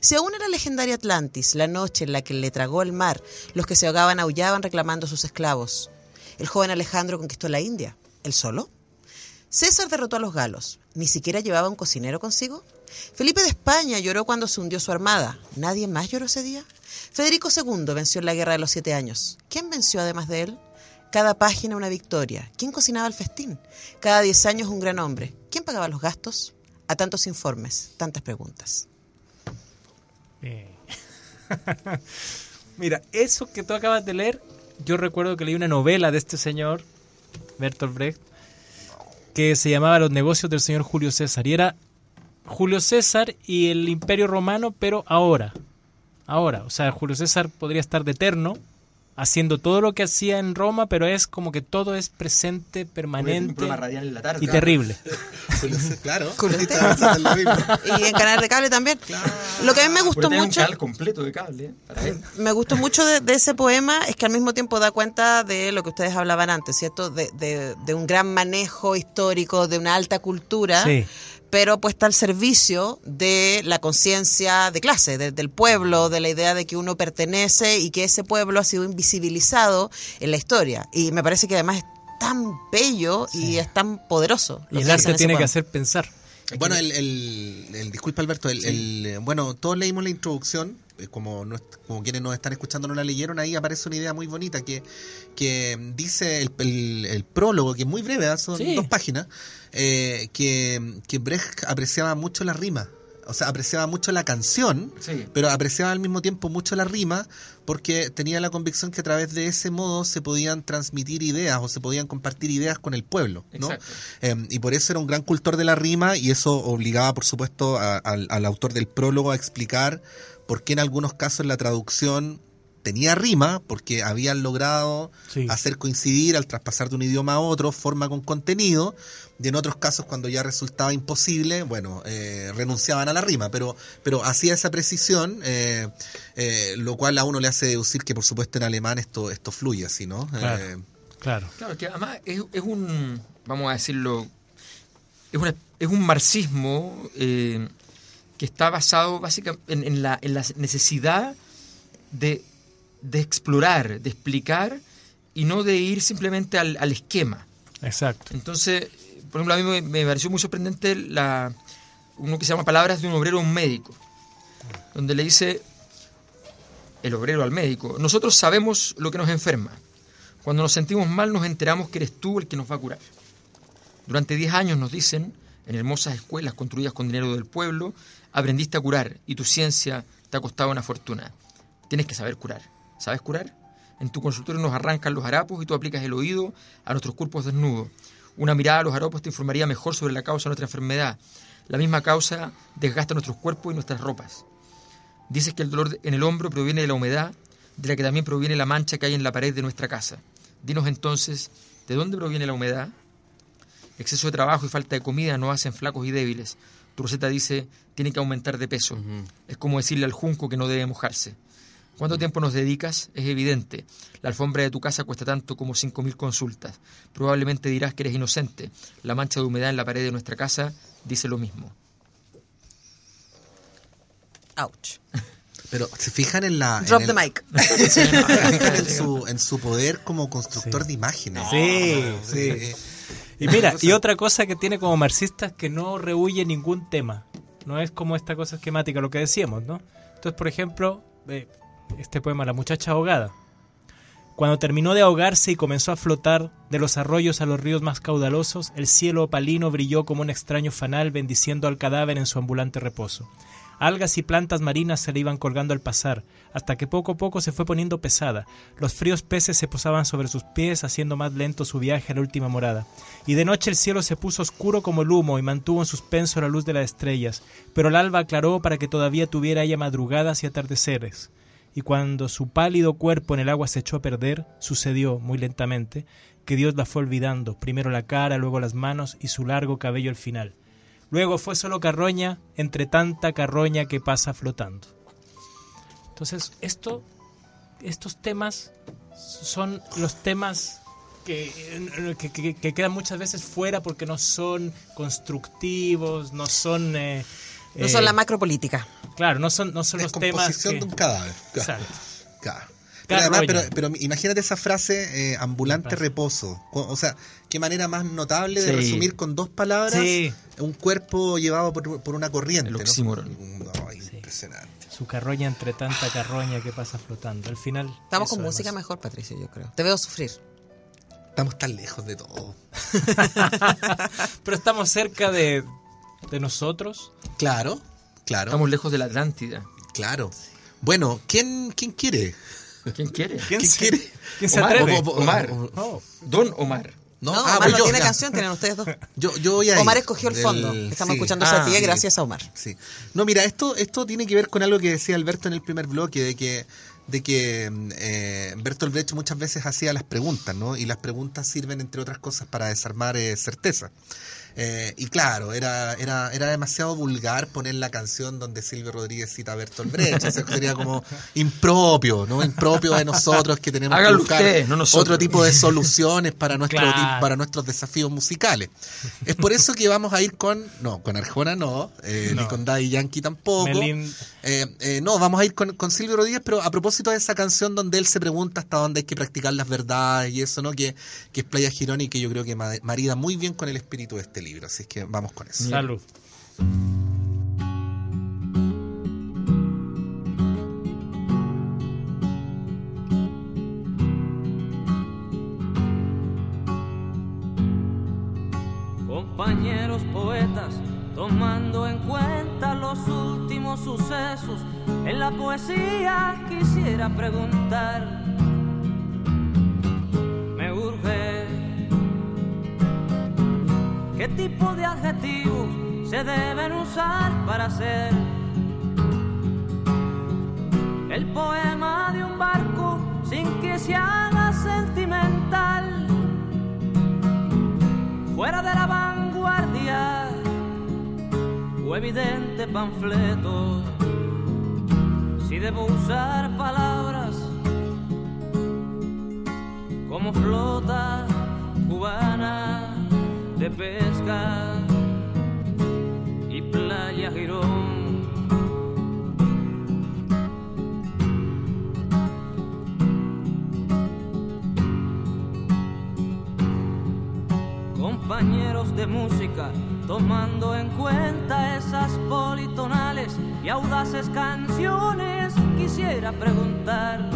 S2: Si aún era legendaria Atlantis, la noche en la que le tragó el mar, los que se ahogaban aullaban reclamando a sus esclavos. El joven Alejandro conquistó la India. ¿El solo? César derrotó a los galos. ¿Ni siquiera llevaba un cocinero consigo? Felipe de España lloró cuando se hundió su armada. ¿Nadie más lloró ese día? Federico II venció en la Guerra de los Siete Años. ¿Quién venció además de él? Cada página una victoria. ¿Quién cocinaba el festín? Cada diez años un gran hombre. ¿Quién pagaba los gastos? A tantos informes, tantas preguntas.
S4: Mira, eso que tú acabas de leer, yo recuerdo que leí una novela de este señor, Bertolt Brecht, que se llamaba Los negocios del señor Julio César. Y era Julio César y el Imperio Romano, pero ahora. Ahora, o sea, Julio César podría estar de eterno, haciendo todo lo que hacía en Roma, pero es como que todo es presente, permanente y terrible.
S1: claro.
S2: y en canal de cable también. Lo que a mí me gustó mucho.
S3: Un completo de cable. ¿eh?
S2: Me gustó mucho de, ese poema es que al mismo tiempo da cuenta de lo que ustedes hablaban antes, ¿cierto? De, de, de un gran manejo histórico, de una alta cultura.
S4: Sí
S2: pero puesta al servicio de la conciencia de clase, del pueblo, de la idea de que uno pertenece y que ese pueblo ha sido invisibilizado en la historia. Y me parece que además es tan bello y es tan poderoso.
S4: Y el arte tiene que hacer pensar.
S1: Bueno, el, el, disculpa Alberto, el, bueno, todos leímos la introducción, eh, como, como quienes nos están escuchando no la leyeron, ahí aparece una idea muy bonita que, que dice el, prólogo, que es muy breve, ¿ah? son dos páginas, eh, que, que Brecht apreciaba mucho la rima. O sea, apreciaba mucho la canción, pero apreciaba al mismo tiempo mucho la rima porque tenía la convicción que a través de ese modo se podían transmitir ideas o se podían compartir ideas con el pueblo. ¿no? Em, y por eso era un gran cultor de la rima y eso obligaba, por supuesto, al autor del prólogo a explicar por qué en algunos casos la traducción tenía rima porque habían logrado hacer coincidir al traspasar de un idioma a otro forma con contenido y en otros casos cuando ya resultaba imposible bueno eh, renunciaban a la rima pero pero hacía esa precisión eh, eh, lo cual a uno le hace deducir que por supuesto en alemán esto esto fluye así no
S4: claro claro.
S3: claro que además es, un vamos a decirlo es, una, es un marxismo que está basado básicamente en, la, en la necesidad de de explorar, de explicar y no de ir simplemente al, esquema.
S4: Exacto.
S3: Entonces, por ejemplo, a mí me, pareció muy sorprendente la, uno que se llama Palabras de un obrero a un médico, donde le dice el obrero al médico, nosotros sabemos lo que nos enferma. Cuando nos sentimos mal nos enteramos que eres tú el que nos va a curar. Durante 10 años nos dicen, en hermosas escuelas construidas con dinero del pueblo, aprendiste a curar y tu ciencia te ha costado una fortuna. Tienes que saber curar. ¿Sabes curar? En tu consultorio nos arrancan los harapos y tú aplicas el oído a nuestros cuerpos desnudos. Una mirada a los harapos te informaría mejor sobre la causa de nuestra enfermedad. La misma causa desgasta nuestros cuerpos y nuestras ropas. Dices que el dolor en el hombro proviene de la humedad, de la que también proviene la mancha que hay en la pared de nuestra casa. Dinos entonces, ¿de dónde proviene la humedad? Exceso de trabajo y falta de comida nos hacen flacos y débiles. Tu receta dice, tiene que aumentar de peso. Es como decirle al junco que no debe mojarse. ¿Cuánto tiempo nos dedicas? Es evidente. La alfombra de tu casa cuesta tanto como 5.000 consultas. Probablemente dirás que eres inocente. La mancha de humedad en la pared de nuestra casa dice lo mismo.
S2: Ouch.
S1: Pero se fijan en la.
S2: Drop the mic.
S1: en, su, en su poder como constructor de imágenes.
S4: Sí, sí. Y mira, y otra cosa que tiene como marxista es que no rehuye ningún tema. No es como esta cosa esquemática, lo que decíamos, ¿no? Entonces, por ejemplo, eh, este poema, La muchacha ahogada. Cuando terminó de ahogarse y comenzó a flotar de los arroyos a los ríos más caudalosos, el cielo opalino brilló como un extraño fanal bendiciendo al cadáver en su ambulante reposo. Algas y plantas marinas se le iban colgando al pasar, hasta que poco a poco se fue poniendo pesada. Los fríos peces se posaban sobre sus pies, haciendo más lento su viaje a la última morada. Y de noche el cielo se puso oscuro como el humo y mantuvo en suspenso la luz de las estrellas, pero el alba aclaró para que todavía tuviera ella madrugadas y atardeceres y cuando su pálido cuerpo en el agua se echó a perder, sucedió, muy lentamente, que Dios la fue olvidando, primero la cara, luego las manos y su largo cabello al final. Luego fue solo carroña entre tanta carroña que pasa flotando. Entonces, esto, estos temas son los temas que, que, quedan muchas veces fuera porque no son constructivos, no son... Eh,
S2: no son la eh, macropolítica.
S4: Claro, no son, no son los temas.
S1: de un cadáver.
S4: Exacto.
S1: Claro. Pero, además, pero, imagínate esa frase, eh, ambulante
S4: frase.
S1: reposo. O sea, qué manera más notable de
S3: Sí.
S1: resumir con dos palabras
S4: Sí.
S1: un cuerpo llevado por, por una corriente.
S3: El
S1: ¿no?
S3: oxímoron.
S1: No, impresionante.
S4: Su carroña entre tanta carroña que pasa flotando. Al final.
S2: Estamos con
S4: además.
S2: música mejor, Patricio, yo creo. Te veo sufrir.
S1: Estamos tan lejos de todo.
S4: Pero estamos cerca de, de nosotros.
S1: Claro, claro,
S3: Estamos lejos de la Atlántida.
S1: claro. Bueno, ¿quién, quién quiere?
S3: ¿Quién quiere?
S4: ¿Quién,
S1: ¿Quién
S4: se,
S1: quiere?
S4: ¿quién se
S3: Omar,
S4: atreve?
S1: o- o-
S3: Omar.
S4: Oh,
S3: Don Omar.
S1: No,
S2: No,
S1: ah,
S2: Omar no
S1: yo,
S2: tiene
S1: ya.
S2: canción, tienen ustedes dos.
S1: Yo, yo voy ahí.
S2: Omar escogió el
S1: Del-
S2: fondo. Estamos
S1: sí.
S2: escuchando
S3: Ah,
S2: esa tía
S1: sí.
S2: gracias a Omar.
S1: Sí. No, mira, esto, esto tiene que ver con algo que decía Alberto en el primer bloque, de que, de que eh, Bertolt Brecht muchas veces hacía las preguntas, ¿no? Y las preguntas sirven, entre otras cosas, para desarmar eh, certeza. Eh, y claro, era, era, era demasiado vulgar poner la canción donde Silvio Rodríguez cita a Bertolt Brecht. O sea, sería como impropio, ¿no? Impropio de nosotros que tenemos
S3: Hágalo
S1: que buscar
S3: usted, no
S1: otro tipo de soluciones para, nuestro,
S4: Claro.
S1: para nuestros desafíos musicales. Es por eso que vamos a ir con, no, con Arjona no, eh, ni
S4: No.
S1: con Daddy Yankee tampoco. Eh, eh, no, vamos a ir con, con Silvio Rodríguez, pero a propósito de esa canción donde él se pregunta hasta dónde hay que practicar las verdades y eso, ¿no? Que, que es Playa Girón y que yo creo que ma- marida muy bien con el espíritu de este libro. Así que vamos con eso.
S4: Salud.
S6: Compañeros poetas, tomando en cuenta los últimos sucesos, en la poesía quisiera preguntar, ¿qué tipo de adjetivos se deben usar para hacer el poema de un barco sin que se haga sentimental? fuera de la vanguardia o evidente panfleto. Si debo usar palabras como flota cubana de pesca y playa Girón. compañeros de música, tomando en cuenta esas politonales y audaces canciones, quisiera preguntar,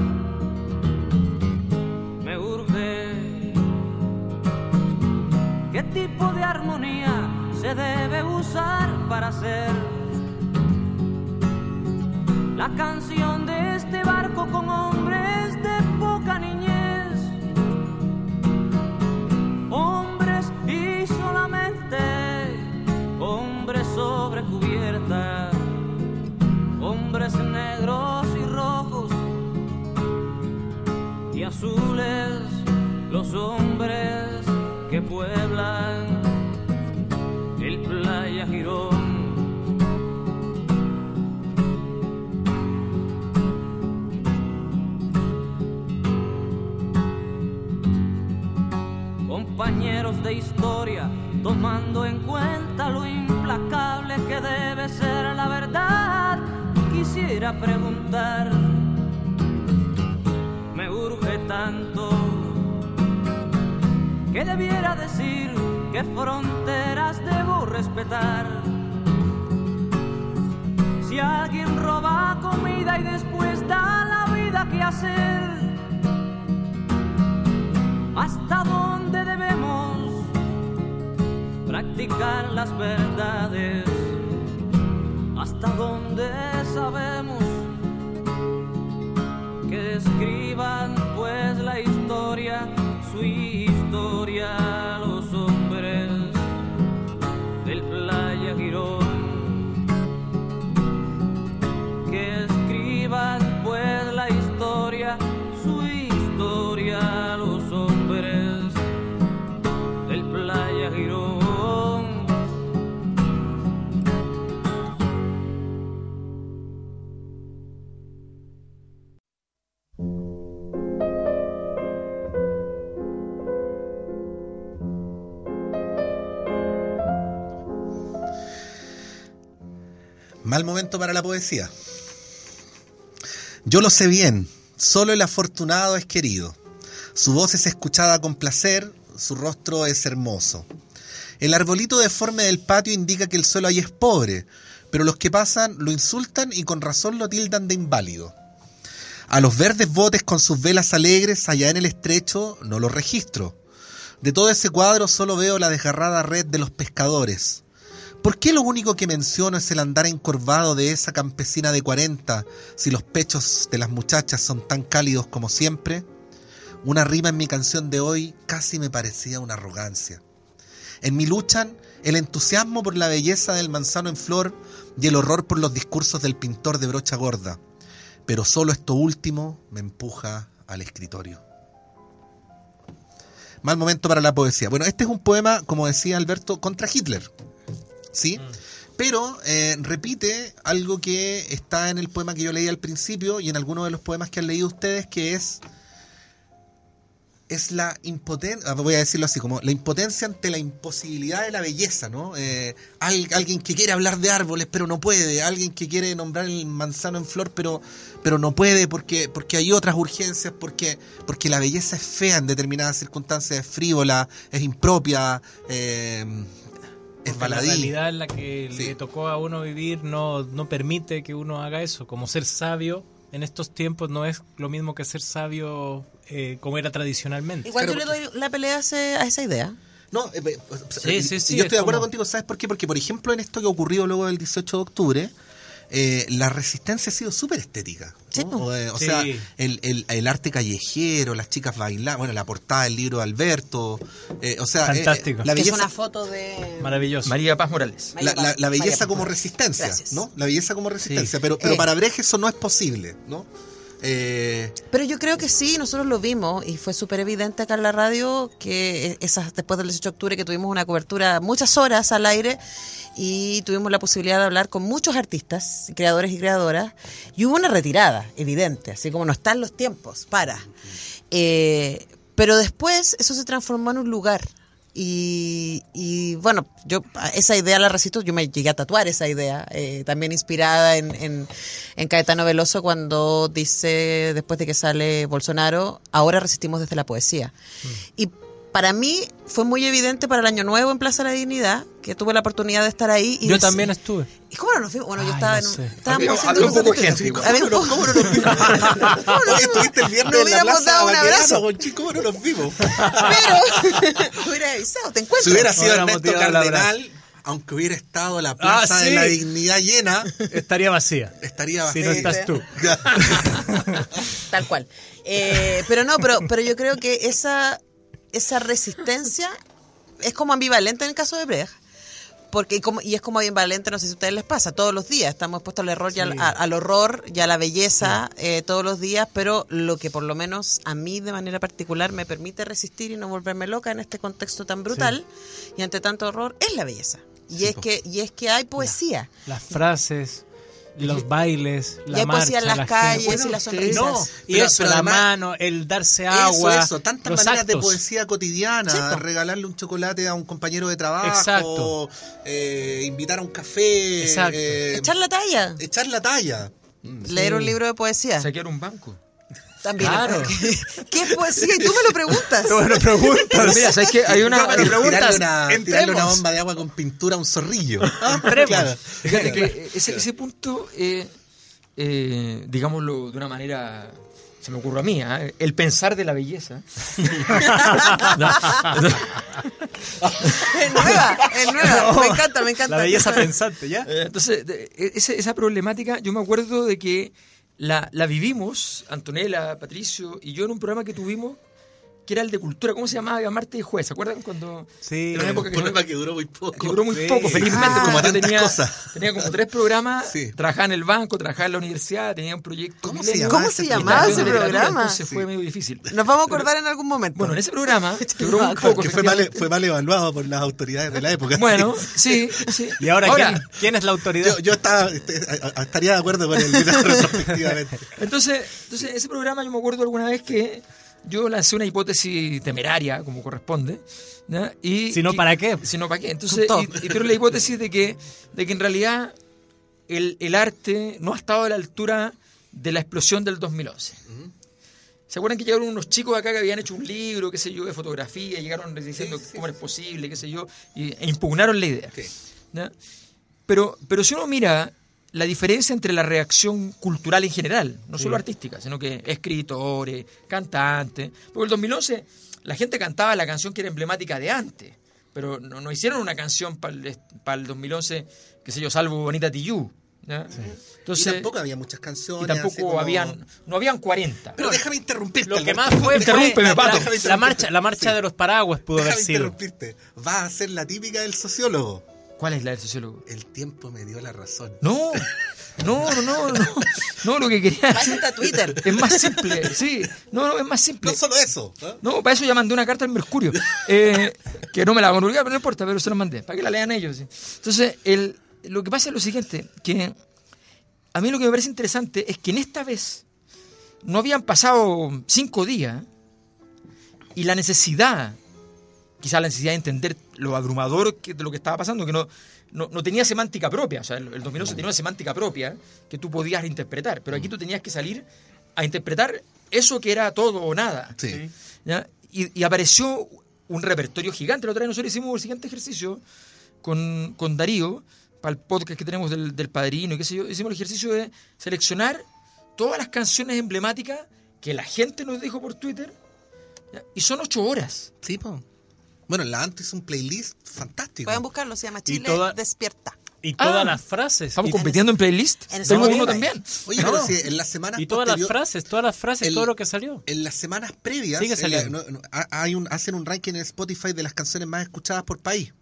S6: tipo de armonía se debe usar para hacer. La canción de este barco con hombres de las verdades,
S1: Yo lo sé bien, Solo el afortunado es querido. Su voz es escuchada con placer, su rostro es hermoso. El arbolito deforme del patio indica que el suelo ahí es pobre, pero los que pasan lo insultan y con razón lo tildan de inválido. A los verdes botes con sus velas alegres allá en el estrecho no los registro. De todo ese cuadro solo veo la desgarrada red de los pescadores. ¿Por qué lo único que menciono es el andar encorvado de esa campesina de 40 si los pechos de las muchachas son tan cálidos como siempre? Una rima en mi canción de hoy casi me parecía una arrogancia. En mi luchan el entusiasmo por la belleza del manzano en flor y el horror por los discursos del pintor de brocha gorda. Pero solo esto último me empuja al escritorio. Mal momento para la poesía. Bueno, este es un poema, como decía Alberto, contra Hitler. ¿Sí?
S4: Mm.
S1: Pero eh, repite algo que está en el poema que yo leí al principio y en algunos de los poemas que han leído ustedes, que es es la impotencia, voy a decirlo así, como la impotencia ante la imposibilidad de la belleza, ¿no? Eh, al- alguien que quiere hablar de árboles pero no puede, alguien que quiere nombrar el manzano en flor pero, pero no puede porque, porque hay otras urgencias, porque, porque la belleza es fea en determinadas circunstancias, es frívola, es impropia, eh, es
S4: Porque La
S1: baladí.
S4: realidad en la que
S1: Sí.
S4: le tocó a uno vivir no, no permite que uno haga eso. Como ser sabio en estos tiempos no es lo mismo que ser sabio eh, como era tradicionalmente.
S2: Igual
S1: Pero
S2: yo le doy la pelea a, ese- a esa idea.
S1: No, eh, eh,
S4: Sí, sí, sí,
S1: yo estoy de acuerdo
S4: como-
S1: contigo, ¿sabes por qué? Porque, por ejemplo, en esto que ocurrió luego del 18 de octubre, eh, la resistencia ha sido súper estética. O, eh, o
S4: Sí.
S1: sea, el, el- el arte callejero, las chicas bailando, bueno, la portada del libro de Alberto, eh, o sea, eh,
S4: Fantástico.
S1: la
S2: que es
S1: belleza,
S2: una foto de...
S4: Maravilloso.
S3: María Paz Morales.
S1: la, la- la belleza como resistencia,
S2: Gracias.
S1: ¿no? La belleza como resistencia, pero, pero
S2: Eh.
S1: para Brecht eso no es posible, ¿no? Eh,
S2: Pero yo creo que sí, nosotros lo vimos y fue súper evidente acá en la radio que esas después del 18 de octubre que tuvimos una cobertura muchas horas al aire y tuvimos la posibilidad de hablar con muchos artistas, creadores y creadoras y hubo una retirada evidente, así como no están los tiempos, para. Eh, pero después eso se transformó en un lugar. Y, y, bueno, yo esa idea la resisto, yo me llegué a tatuar esa idea, eh, también inspirada en, en, en Caetano Veloso cuando dice, después de que sale Bolsonaro, ahora resistimos desde la poesía. Y para mí fue muy evidente para el Año Nuevo en Plaza de la Dignidad, que tuve la oportunidad de estar ahí. Y
S4: Yo también estuve.
S2: ¿Y cómo no nos fuimos? Bueno, yo estaba
S4: no
S2: en un- estábamos haciendo
S3: un
S2: cosas
S3: poco gente
S1: ¿Cómo
S2: poco-
S1: no, cómo no nos vimos? Oye, estuviste el viernes
S2: No hubiéramos
S1: plaza
S2: dado un abrazo.
S1: ¿Cómo no nos vimos?
S2: Pero, hubiera avisado, te encuentro.
S1: Si hubiera sido Ernesto Cardenal, aunque hubiera estado la plaza
S4: Ah,
S1: de la dignidad llena,
S4: Estaría vacía.
S1: estaría
S4: Si
S1: bastante.
S4: no estás tú.
S2: Tal cual. Eh, pero no, pero, pero yo creo que esa, esa resistencia es como ambivalente en el caso de Brecht. Porque, y, como, y es como ambivalente, no sé si a ustedes les pasa, todos los días estamos expuestos al error y al, a- al horror y a la belleza eh, todos los días, pero lo que por lo menos a mí de manera particular me permite resistir y no volverme loca en este contexto tan brutal y ante tanto horror es la belleza. Y, es,
S1: po.
S2: que, y es que hay poesía.
S4: Las frases, los bailes,
S2: Y
S4: la
S2: hay
S4: marcha,
S2: poesía en las
S4: la
S2: calles
S4: gente.
S2: y las
S1: sí.
S2: sonrisas.
S4: No, y
S1: Pero-
S4: eso,
S1: pero
S4: la
S1: además-
S4: mano, el darse agua.
S1: Eso, eso, tantas maneras de
S4: actos.
S1: poesía cotidiana,
S2: Sí,
S1: regalarle un chocolate a un compañero de trabajo,
S4: Exacto.
S1: eh, invitar a un café,
S4: Exacto.
S1: eh,
S2: Echar la talla.
S1: echar la talla. Mm.
S2: Leer un libro de poesía.
S3: Saquear un banco.
S2: También.
S4: Claro.
S2: ¿Qué es poesía? Y tú me lo preguntas.
S4: Bueno, preguntas.
S3: Pero mira, ¿sabes qué? Hay una...
S1: Tirarle, una, tirarle
S4: entremos.
S1: una bomba de agua con pintura a un zorrillo.
S4: Entremos.
S1: Claro.
S3: Fíjate que ese, ese punto, eh, eh, digámoslo de una manera, se me ocurre a mí, ¿ah? el pensar de la belleza.
S2: Es nueva, es nueva. Me encanta, me encanta.
S4: La belleza pensante, ¿ya?
S3: Eh, Entonces, de- e- ese- esa problemática, yo me acuerdo de que la, la vivimos, Antonella, Patricio y yo, en un programa que tuvimos, que era el de cultura, ¿cómo se llamaba? Martes y Jueves, ¿se acuerdan? Cuando
S4: Sí.
S3: era una época que
S1: Un problema que duró muy poco.
S3: que duró muy
S4: Sí.
S3: poco, felizmente,
S2: Ah.
S1: Como
S3: yo tenía,
S1: cosas.
S3: tenía como tres programas,
S1: Sí.
S3: trabajaba en el banco, trabajaba en la universidad, tenía un proyecto.
S1: ¿Cómo se llamaba
S2: ¿Cómo
S1: ese
S2: se
S1: programa?
S2: llamaba
S3: de
S2: ese
S3: literatura,
S2: programa?
S3: Entonces fue medio difícil.
S2: Nos vamos a acordar en algún momento.
S3: Bueno, en ese programa, que duró muy poco,
S1: Que fue mal, fue mal evaluado por las autoridades de la época.
S3: Bueno, sí, sí.
S4: ¿Y ahora, ¿quién, quién es la autoridad?
S1: Yo, yo estaba, este, estaría de acuerdo con el video retrospectivamente.
S3: Entonces, entonces, ese programa yo me acuerdo alguna vez que yo lancé una hipótesis temeraria, como corresponde. ¿ya? Y,
S4: Si no, ¿para qué?
S3: Si no, ¿para qué? Entonces, y, y pero la hipótesis de que, de que en realidad el, el arte no ha estado a la altura de la explosión del 2011. ¿Se acuerdan que llegaron unos chicos acá que habían hecho un libro, qué sé yo, de fotografía, llegaron diciendo
S1: Sí, sí,
S3: cómo
S1: sí.
S3: es posible, qué sé yo, y, e impugnaron la idea? Pero, pero si uno mira la diferencia entre la reacción cultural en general, no solo artística, sino que escritores, cantantes, porque el 2011 la gente cantaba la canción que era emblemática de antes, pero no, no hicieron una canción para el, para el 2011, qué sé yo, salvo Bonita Tiyu. ¿ya? Entonces,
S1: y tampoco había muchas canciones.
S3: y tampoco
S1: como-
S3: habían, no habían 40.
S1: Pero déjame interrumpirte.
S4: Lo que más fue, la,
S3: pato.
S4: la- la marcha, la marcha de los paraguas pudo haber sido.
S1: interrumpirte. Va a ser la típica del sociólogo.
S3: ¿Cuál es la del sociólogo?
S1: El tiempo me dio la razón.
S3: No, no, no, no, no, no, lo que quería
S2: Pásate a Twitter.
S3: es más simple, sí, no, no, es más simple.
S1: No solo eso. ¿no?
S3: No, para eso ya mandé una carta al Mercurio, eh, que no me la van a publicar, pero no importa, pero se la mandé, para que la lean ellos. sí. Entonces, el, lo que pasa es lo siguiente, que a mí lo que me parece interesante es que en esta vez no habían pasado cinco días y la necesidad, quizás la necesidad de entender lo abrumador que- de lo que estaba pasando, que no, no, no tenía semántica propia, o sea, el, el 2011 tenía una semántica propia que tú podías interpretar, pero aquí tú tenías que salir a interpretar eso que era todo o nada.
S1: Sí.
S3: ¿ya? Y, y apareció un repertorio gigante. La otra vez nosotros hicimos el siguiente ejercicio con, con Darío, para el podcast que tenemos del, del Padrino y qué sé yo. Hicimos el ejercicio de seleccionar todas las canciones emblemáticas que la gente nos dijo por Twitter. ¿ya? Y son ocho horas.
S1: Sí, po. Bueno, la antes hizo un playlist fantástico.
S2: Pueden buscarlo, se llama
S4: Y
S2: Chile
S4: toda-
S2: Despierta.
S4: Y todas
S3: Ah,
S4: las frases.
S3: Estamos compitiendo en playlist.
S2: en
S3: Tengo uno también.
S1: Oye,
S4: No.
S1: pero si en las semanas
S4: y todas las frases, todas las frases,
S1: el-
S4: todo lo que salió.
S1: En las semanas previas
S4: Sigue
S1: la-
S4: saliendo.
S1: no- hay un, hacen un ranking en Spotify de las canciones más escuchadas por país.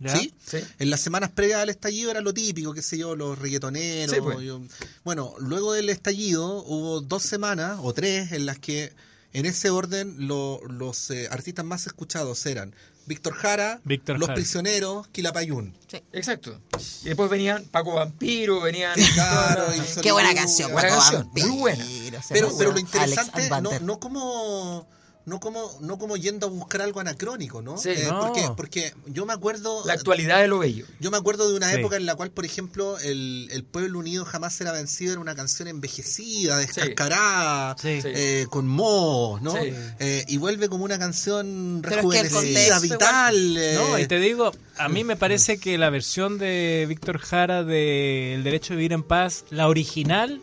S4: ¿ya?
S1: ¿Sí?
S3: Sí.
S1: En las semanas previas al estallido era lo típico, qué sé yo, los reggaetoneros.
S3: Sí, pues.
S1: yo- bueno, luego del estallido hubo dos semanas o tres en las que en ese orden lo- los eh, artistas más escuchados eran Víctor Jara,
S4: Víctor
S1: Los
S4: Jara.
S1: Prisioneros, Quilapayún.
S3: Exacto. Y después venían Paco Vampiro, venían.
S1: Claro, y
S2: Qué buena canción,
S3: Buena
S2: Paco
S3: canción,
S2: Vampiro,
S3: muy buena.
S1: Pero, pero lo interesante, no, no como no como no como yendo a buscar algo anacrónico, ¿no?
S3: Sí.
S1: Eh,
S4: No.
S1: porque, porque yo me acuerdo
S3: La actualidad de lo bello.
S1: yo me acuerdo de una
S4: Sí.
S1: época en la cual, por ejemplo, el, el pueblo unido jamás será vencido era una canción envejecida, descascarada,
S4: Sí.
S3: Sí.
S1: eh, con moho, ¿no?
S3: Sí.
S1: Eh, y vuelve como una canción
S2: es que
S1: rejuvenecida, vital. eh,
S4: No, y te digo, a mí me parece que la versión de Víctor Jara de El derecho de vivir en paz, la original,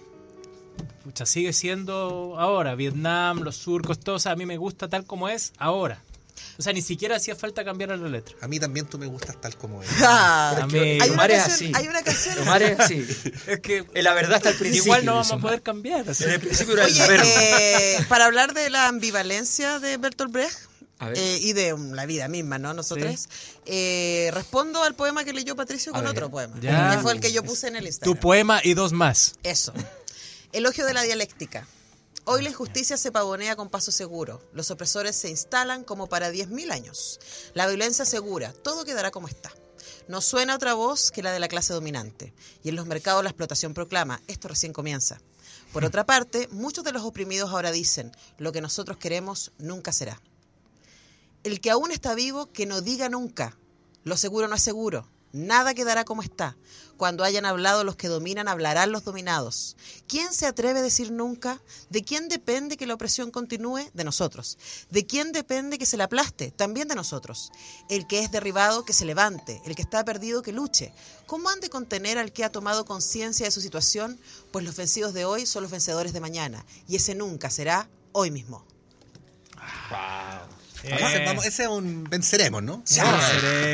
S4: pucha, sigue siendo ahora. Vietnam, los surcos, todo, o sea, a mí me gusta tal como es ahora. O sea, ni siquiera hacía falta cambiar la letra.
S1: A mí también tú me gustas tal como eres.
S2: Ah,
S4: A
S3: es
S4: mí-
S2: hay, una
S3: Omar es
S2: canción,
S3: así.
S2: hay una canción.
S3: Omar es así.
S4: Es que
S3: La verdad está al principio.
S4: igual no vamos a poder cambiar. así
S3: En el principio era
S2: Oye, eh, para hablar de la ambivalencia de Bertolt Brecht eh, y de um, la vida misma, ¿no? Nosotros, eh, respondo al poema que leyó Patricio
S3: A
S2: con
S3: ver.
S2: otro poema,
S4: Ya.
S2: que fue el que yo puse en el
S4: Tu
S2: Instagram.
S4: poema y dos más.
S2: Eso. Elogio de la dialéctica. Hoy la injusticia se pavonea con paso seguro. Los opresores se instalan como para 10.000 años. La violencia segura. Todo quedará como está. No suena otra voz que la de la clase dominante. Y en los mercados la explotación proclama, esto recién comienza. Por otra parte, muchos de los oprimidos ahora dicen, lo que nosotros queremos nunca será. El que aún está vivo, que no diga nunca. Lo seguro no es seguro. Nada quedará como está. Cuando hayan hablado los que dominan, hablarán los dominados. ¿Quién se atreve a decir nunca? ¿De quién depende que la opresión continúe? De nosotros. ¿De quién depende que se la aplaste? También de nosotros. El que es derribado, que se levante. El que está perdido, que luche. ¿Cómo han de contener al que ha tomado conciencia de su situación? Pues los vencidos de hoy son los vencedores de mañana. Y ese nunca será hoy mismo.
S1: Ese,
S4: Eh,
S1: vamos, ese es un venceremos, ¿no?
S3: Sí.
S4: seremos.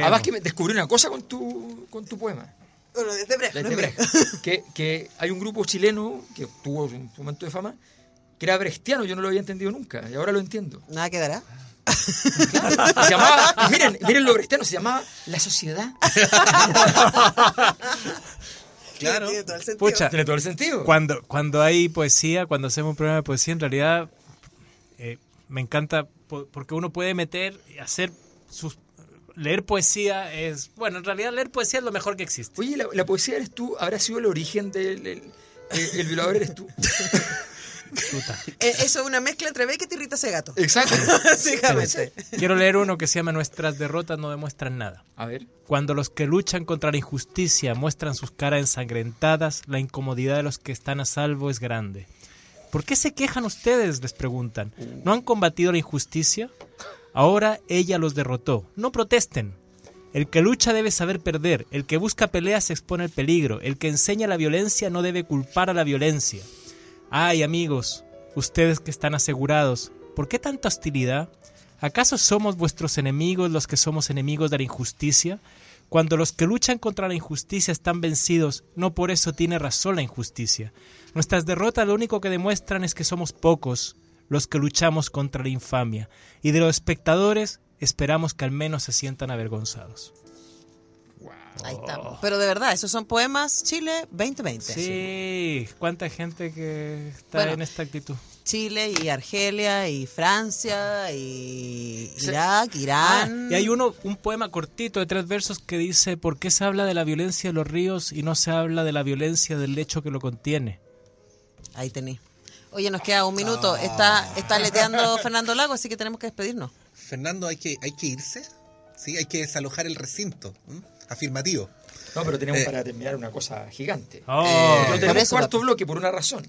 S3: Además que me descubrí una cosa con tu, con tu poema.
S2: Bueno, desde Brecht, no
S3: que, que hay un grupo chileno que tuvo un momento de fama que era brechtiano, yo no lo había entendido nunca y ahora lo entiendo.
S2: Nada quedará.
S3: Se llamaba, y miren, miren lo brechtiano, se llamaba La Sociedad.
S1: Claro.
S2: Tiene todo el sentido.
S4: Pucha,
S3: Tiene todo el sentido.
S4: cuando, cuando hay poesía, cuando hacemos un programa de poesía, en realidad eh, me encanta porque uno puede meter y hacer sus... Leer poesía es... Bueno, en realidad leer poesía es lo mejor que existe.
S3: Oye, la, la poesía eres tú, habrá sido el origen del el, el- el violador eres tú.
S4: Puta.
S2: Eh, Eso es una mezcla entre Beckett y Rita Segato.
S3: Exacto.
S2: Básicamente.
S4: Quiero leer uno que se llama Nuestras derrotas no demuestran nada.
S3: A ver.
S4: Cuando los que luchan contra la injusticia muestran sus caras ensangrentadas, la incomodidad de los que están a salvo es grande. ¿Por qué se quejan ustedes? les preguntan. ¿No han combatido la injusticia? Ahora ella los derrotó. No protesten. El que lucha debe saber perder, el que busca peleas se expone al peligro, el que enseña la violencia no debe culpar a la violencia. Ay, amigos, ustedes que están asegurados, ¿por qué tanta hostilidad? ¿Acaso somos vuestros enemigos los que somos enemigos de la injusticia? Cuando los que luchan contra la injusticia están vencidos, no por eso tiene razón la injusticia. Nuestras derrotas lo único que demuestran es que somos pocos los que luchamos contra la infamia, y de los espectadores esperamos que al menos se sientan avergonzados.
S2: Ahí estamos. Pero de verdad, esos son poemas Chile 2020.
S4: Sí, cuánta gente que está
S2: Bueno,
S4: en esta actitud.
S2: Chile y Argelia y Francia y Irak, Irán.
S4: Ah, y hay uno, un poema cortito de tres versos que dice, ¿por qué se habla de la violencia de los ríos y no se habla de la violencia del lecho que lo contiene?
S2: Ahí tení. Oye, nos queda un minuto. Está, está leteando Fernando Lago, así que tenemos que despedirnos.
S1: Fernando, hay que, hay que irse. Sí, hay que desalojar el recinto. Afirmativo.
S3: No, pero tenemos
S1: Eh.
S3: para terminar una cosa gigante.
S4: Oh,
S1: Eh,
S3: No tenemos
S2: eso,
S3: cuarto
S2: papi.
S3: bloque por una razón.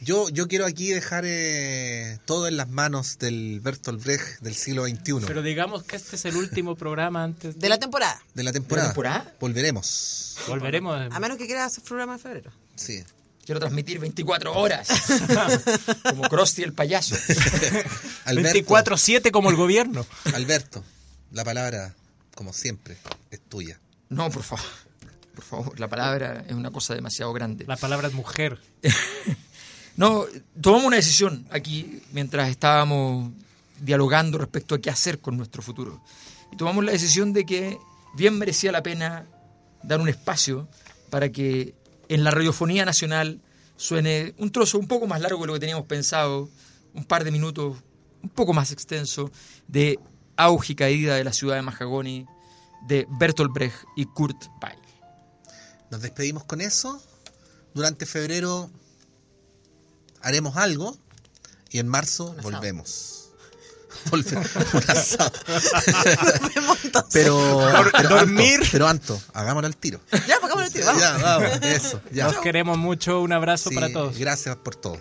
S1: Yo, yo quiero aquí dejar eh, todo en las manos del Bertolt Brecht del siglo XXI.
S4: pero digamos que este es el último programa antes
S2: De la temporada.
S1: de la temporada.
S3: temporada?
S1: Volveremos.
S4: Volveremos.
S2: A menos que quieras hacer programa en febrero.
S1: Sí.
S3: Quiero transmitir 24 horas. Como Krusty el payaso.
S1: Alberto,
S4: 24-7 como el gobierno.
S1: Alberto, la palabra, como siempre, es tuya.
S3: No, por favor. Por favor, la palabra es una cosa demasiado grande.
S4: La palabra es mujer.
S3: No, tomamos una decisión aquí mientras estábamos dialogando respecto a qué hacer con nuestro futuro. Y tomamos la decisión de que bien merecía la pena dar un espacio para que en la radiofonía nacional suene un trozo un poco más largo de lo que teníamos pensado, un par de minutos un poco más extenso de auge y caída de la ciudad de Mahagoni de Bertolt Brecht y Kurt Weill.
S1: Nos despedimos con eso. Durante febrero haremos algo y en marzo volvemos. Un asado. pero, pero
S4: dormir.
S1: Anto, pero Anto, hagámoslo al tiro.
S2: Ya, pongámosle el tiro, vamos.
S1: Ya, vamos, eso. Ya.
S4: Nos queremos mucho. Un abrazo
S1: Sí,
S4: para todos.
S1: Gracias por todo.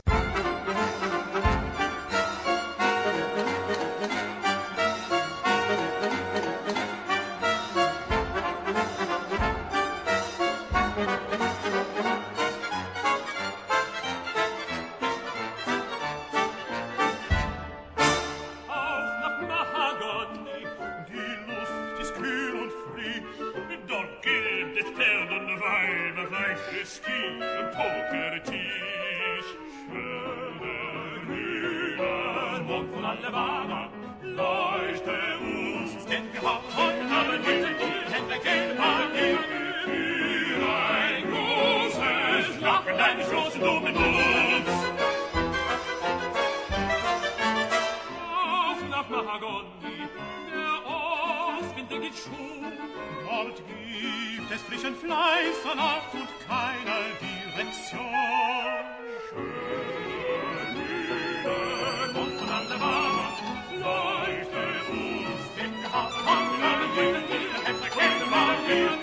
S7: Hagondi, der Ostwinde geht schon. Dort gibt es frischen Fleiß, Salat und keiner Direktion. Schöne Lieder und von an der Mama leuchte uns den Haft. Komm, wir gehen, wir gehen, wir gehen, wir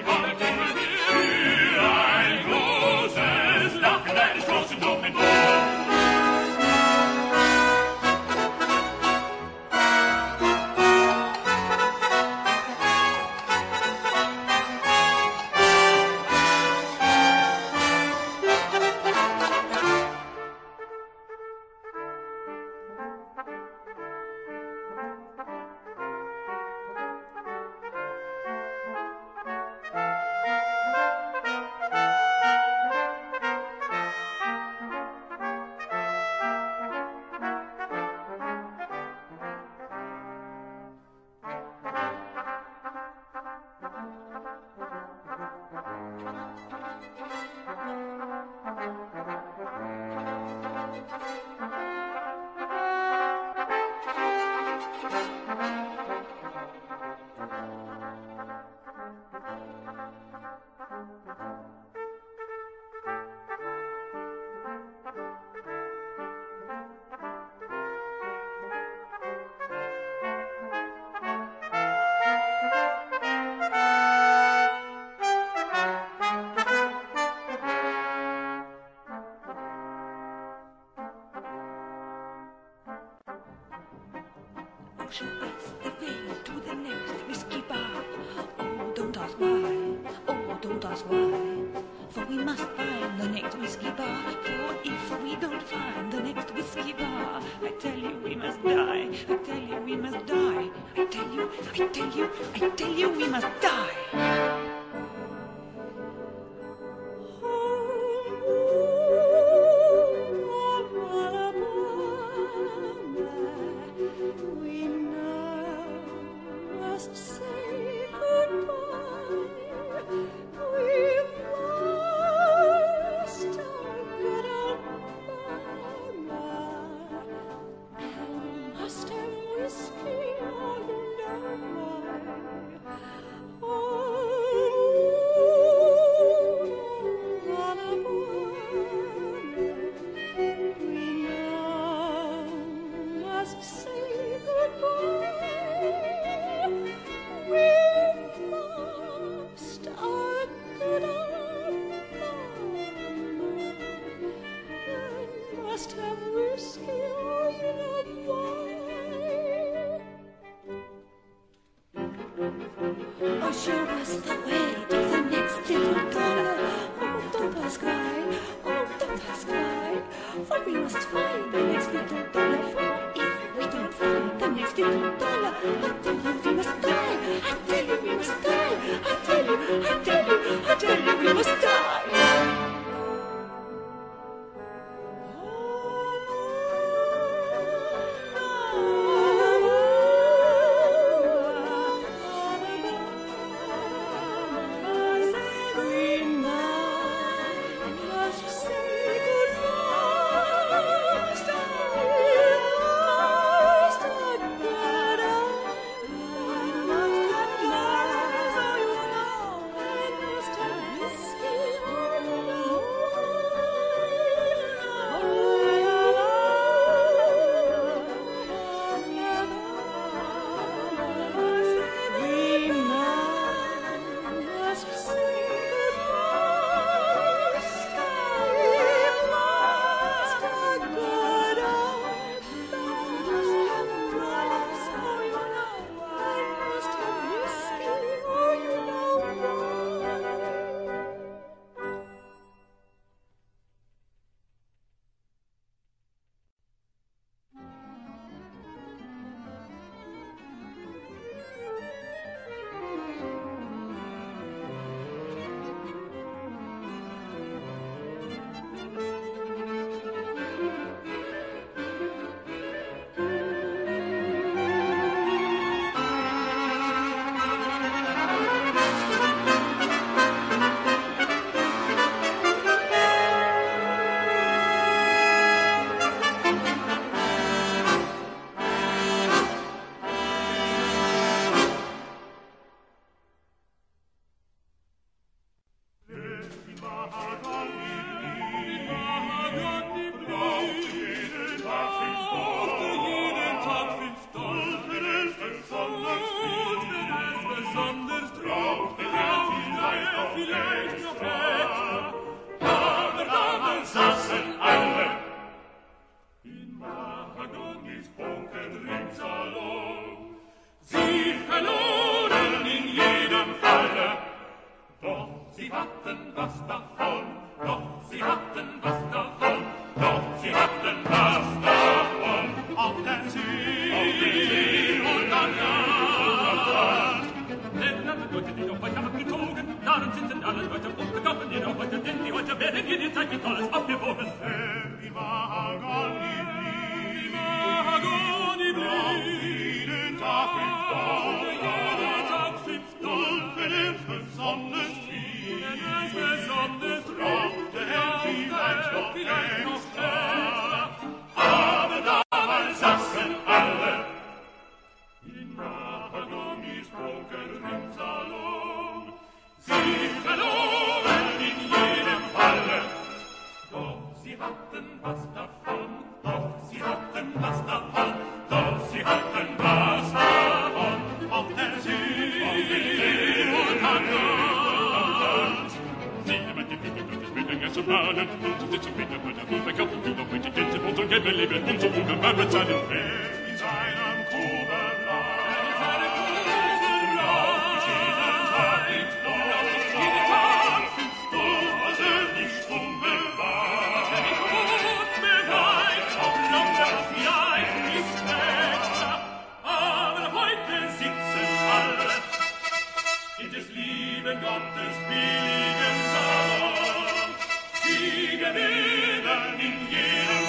S7: in jedem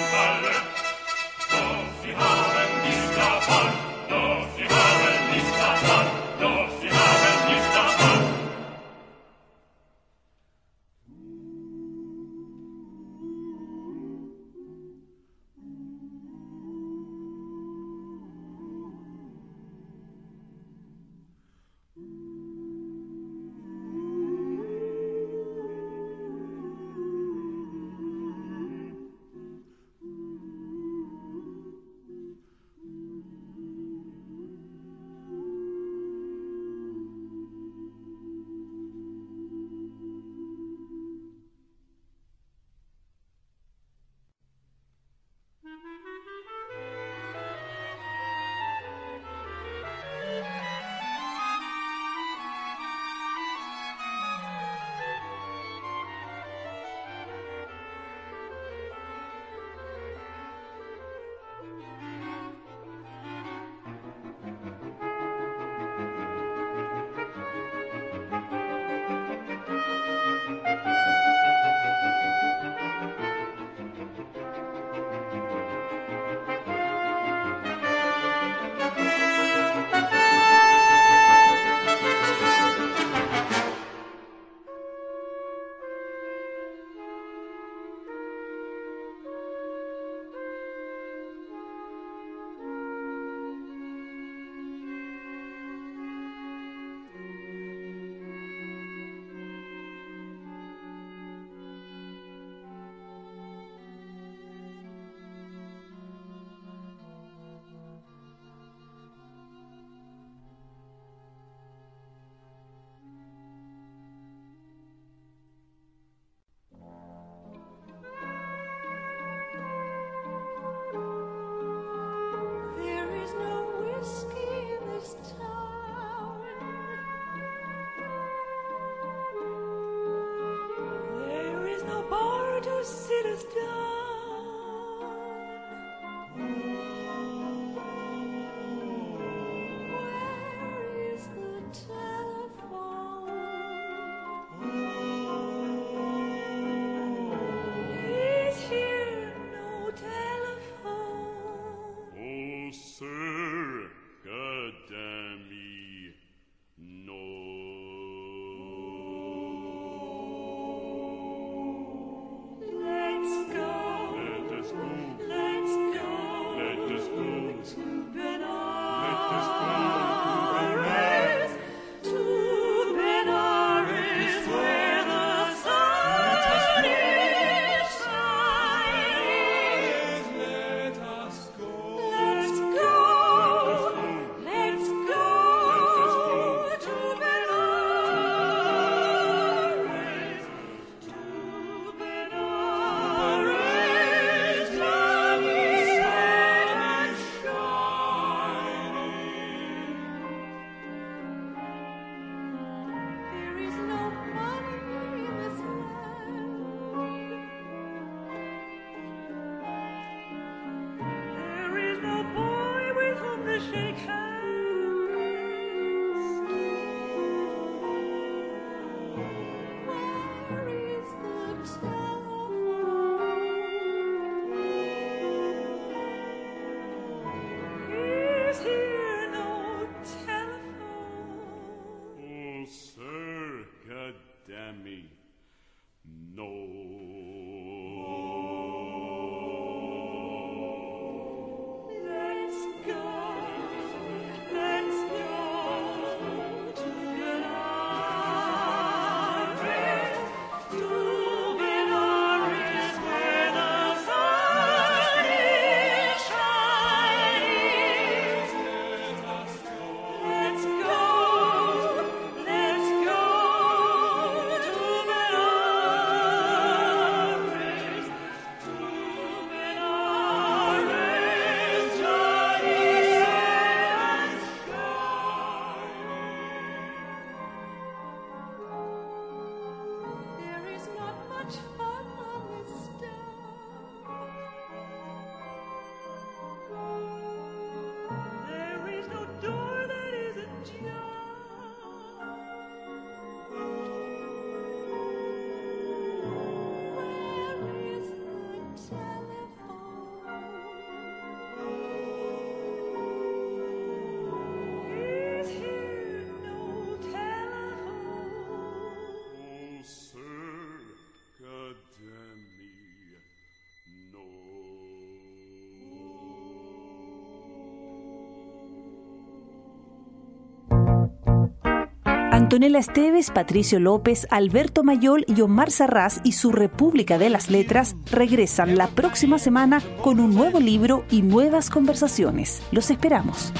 S8: Antonella Esteves, Patricio López, Alberto Mayol y Omar Sarraz y su República de las Letras regresan la próxima semana con un nuevo libro y nuevas conversaciones. Los esperamos.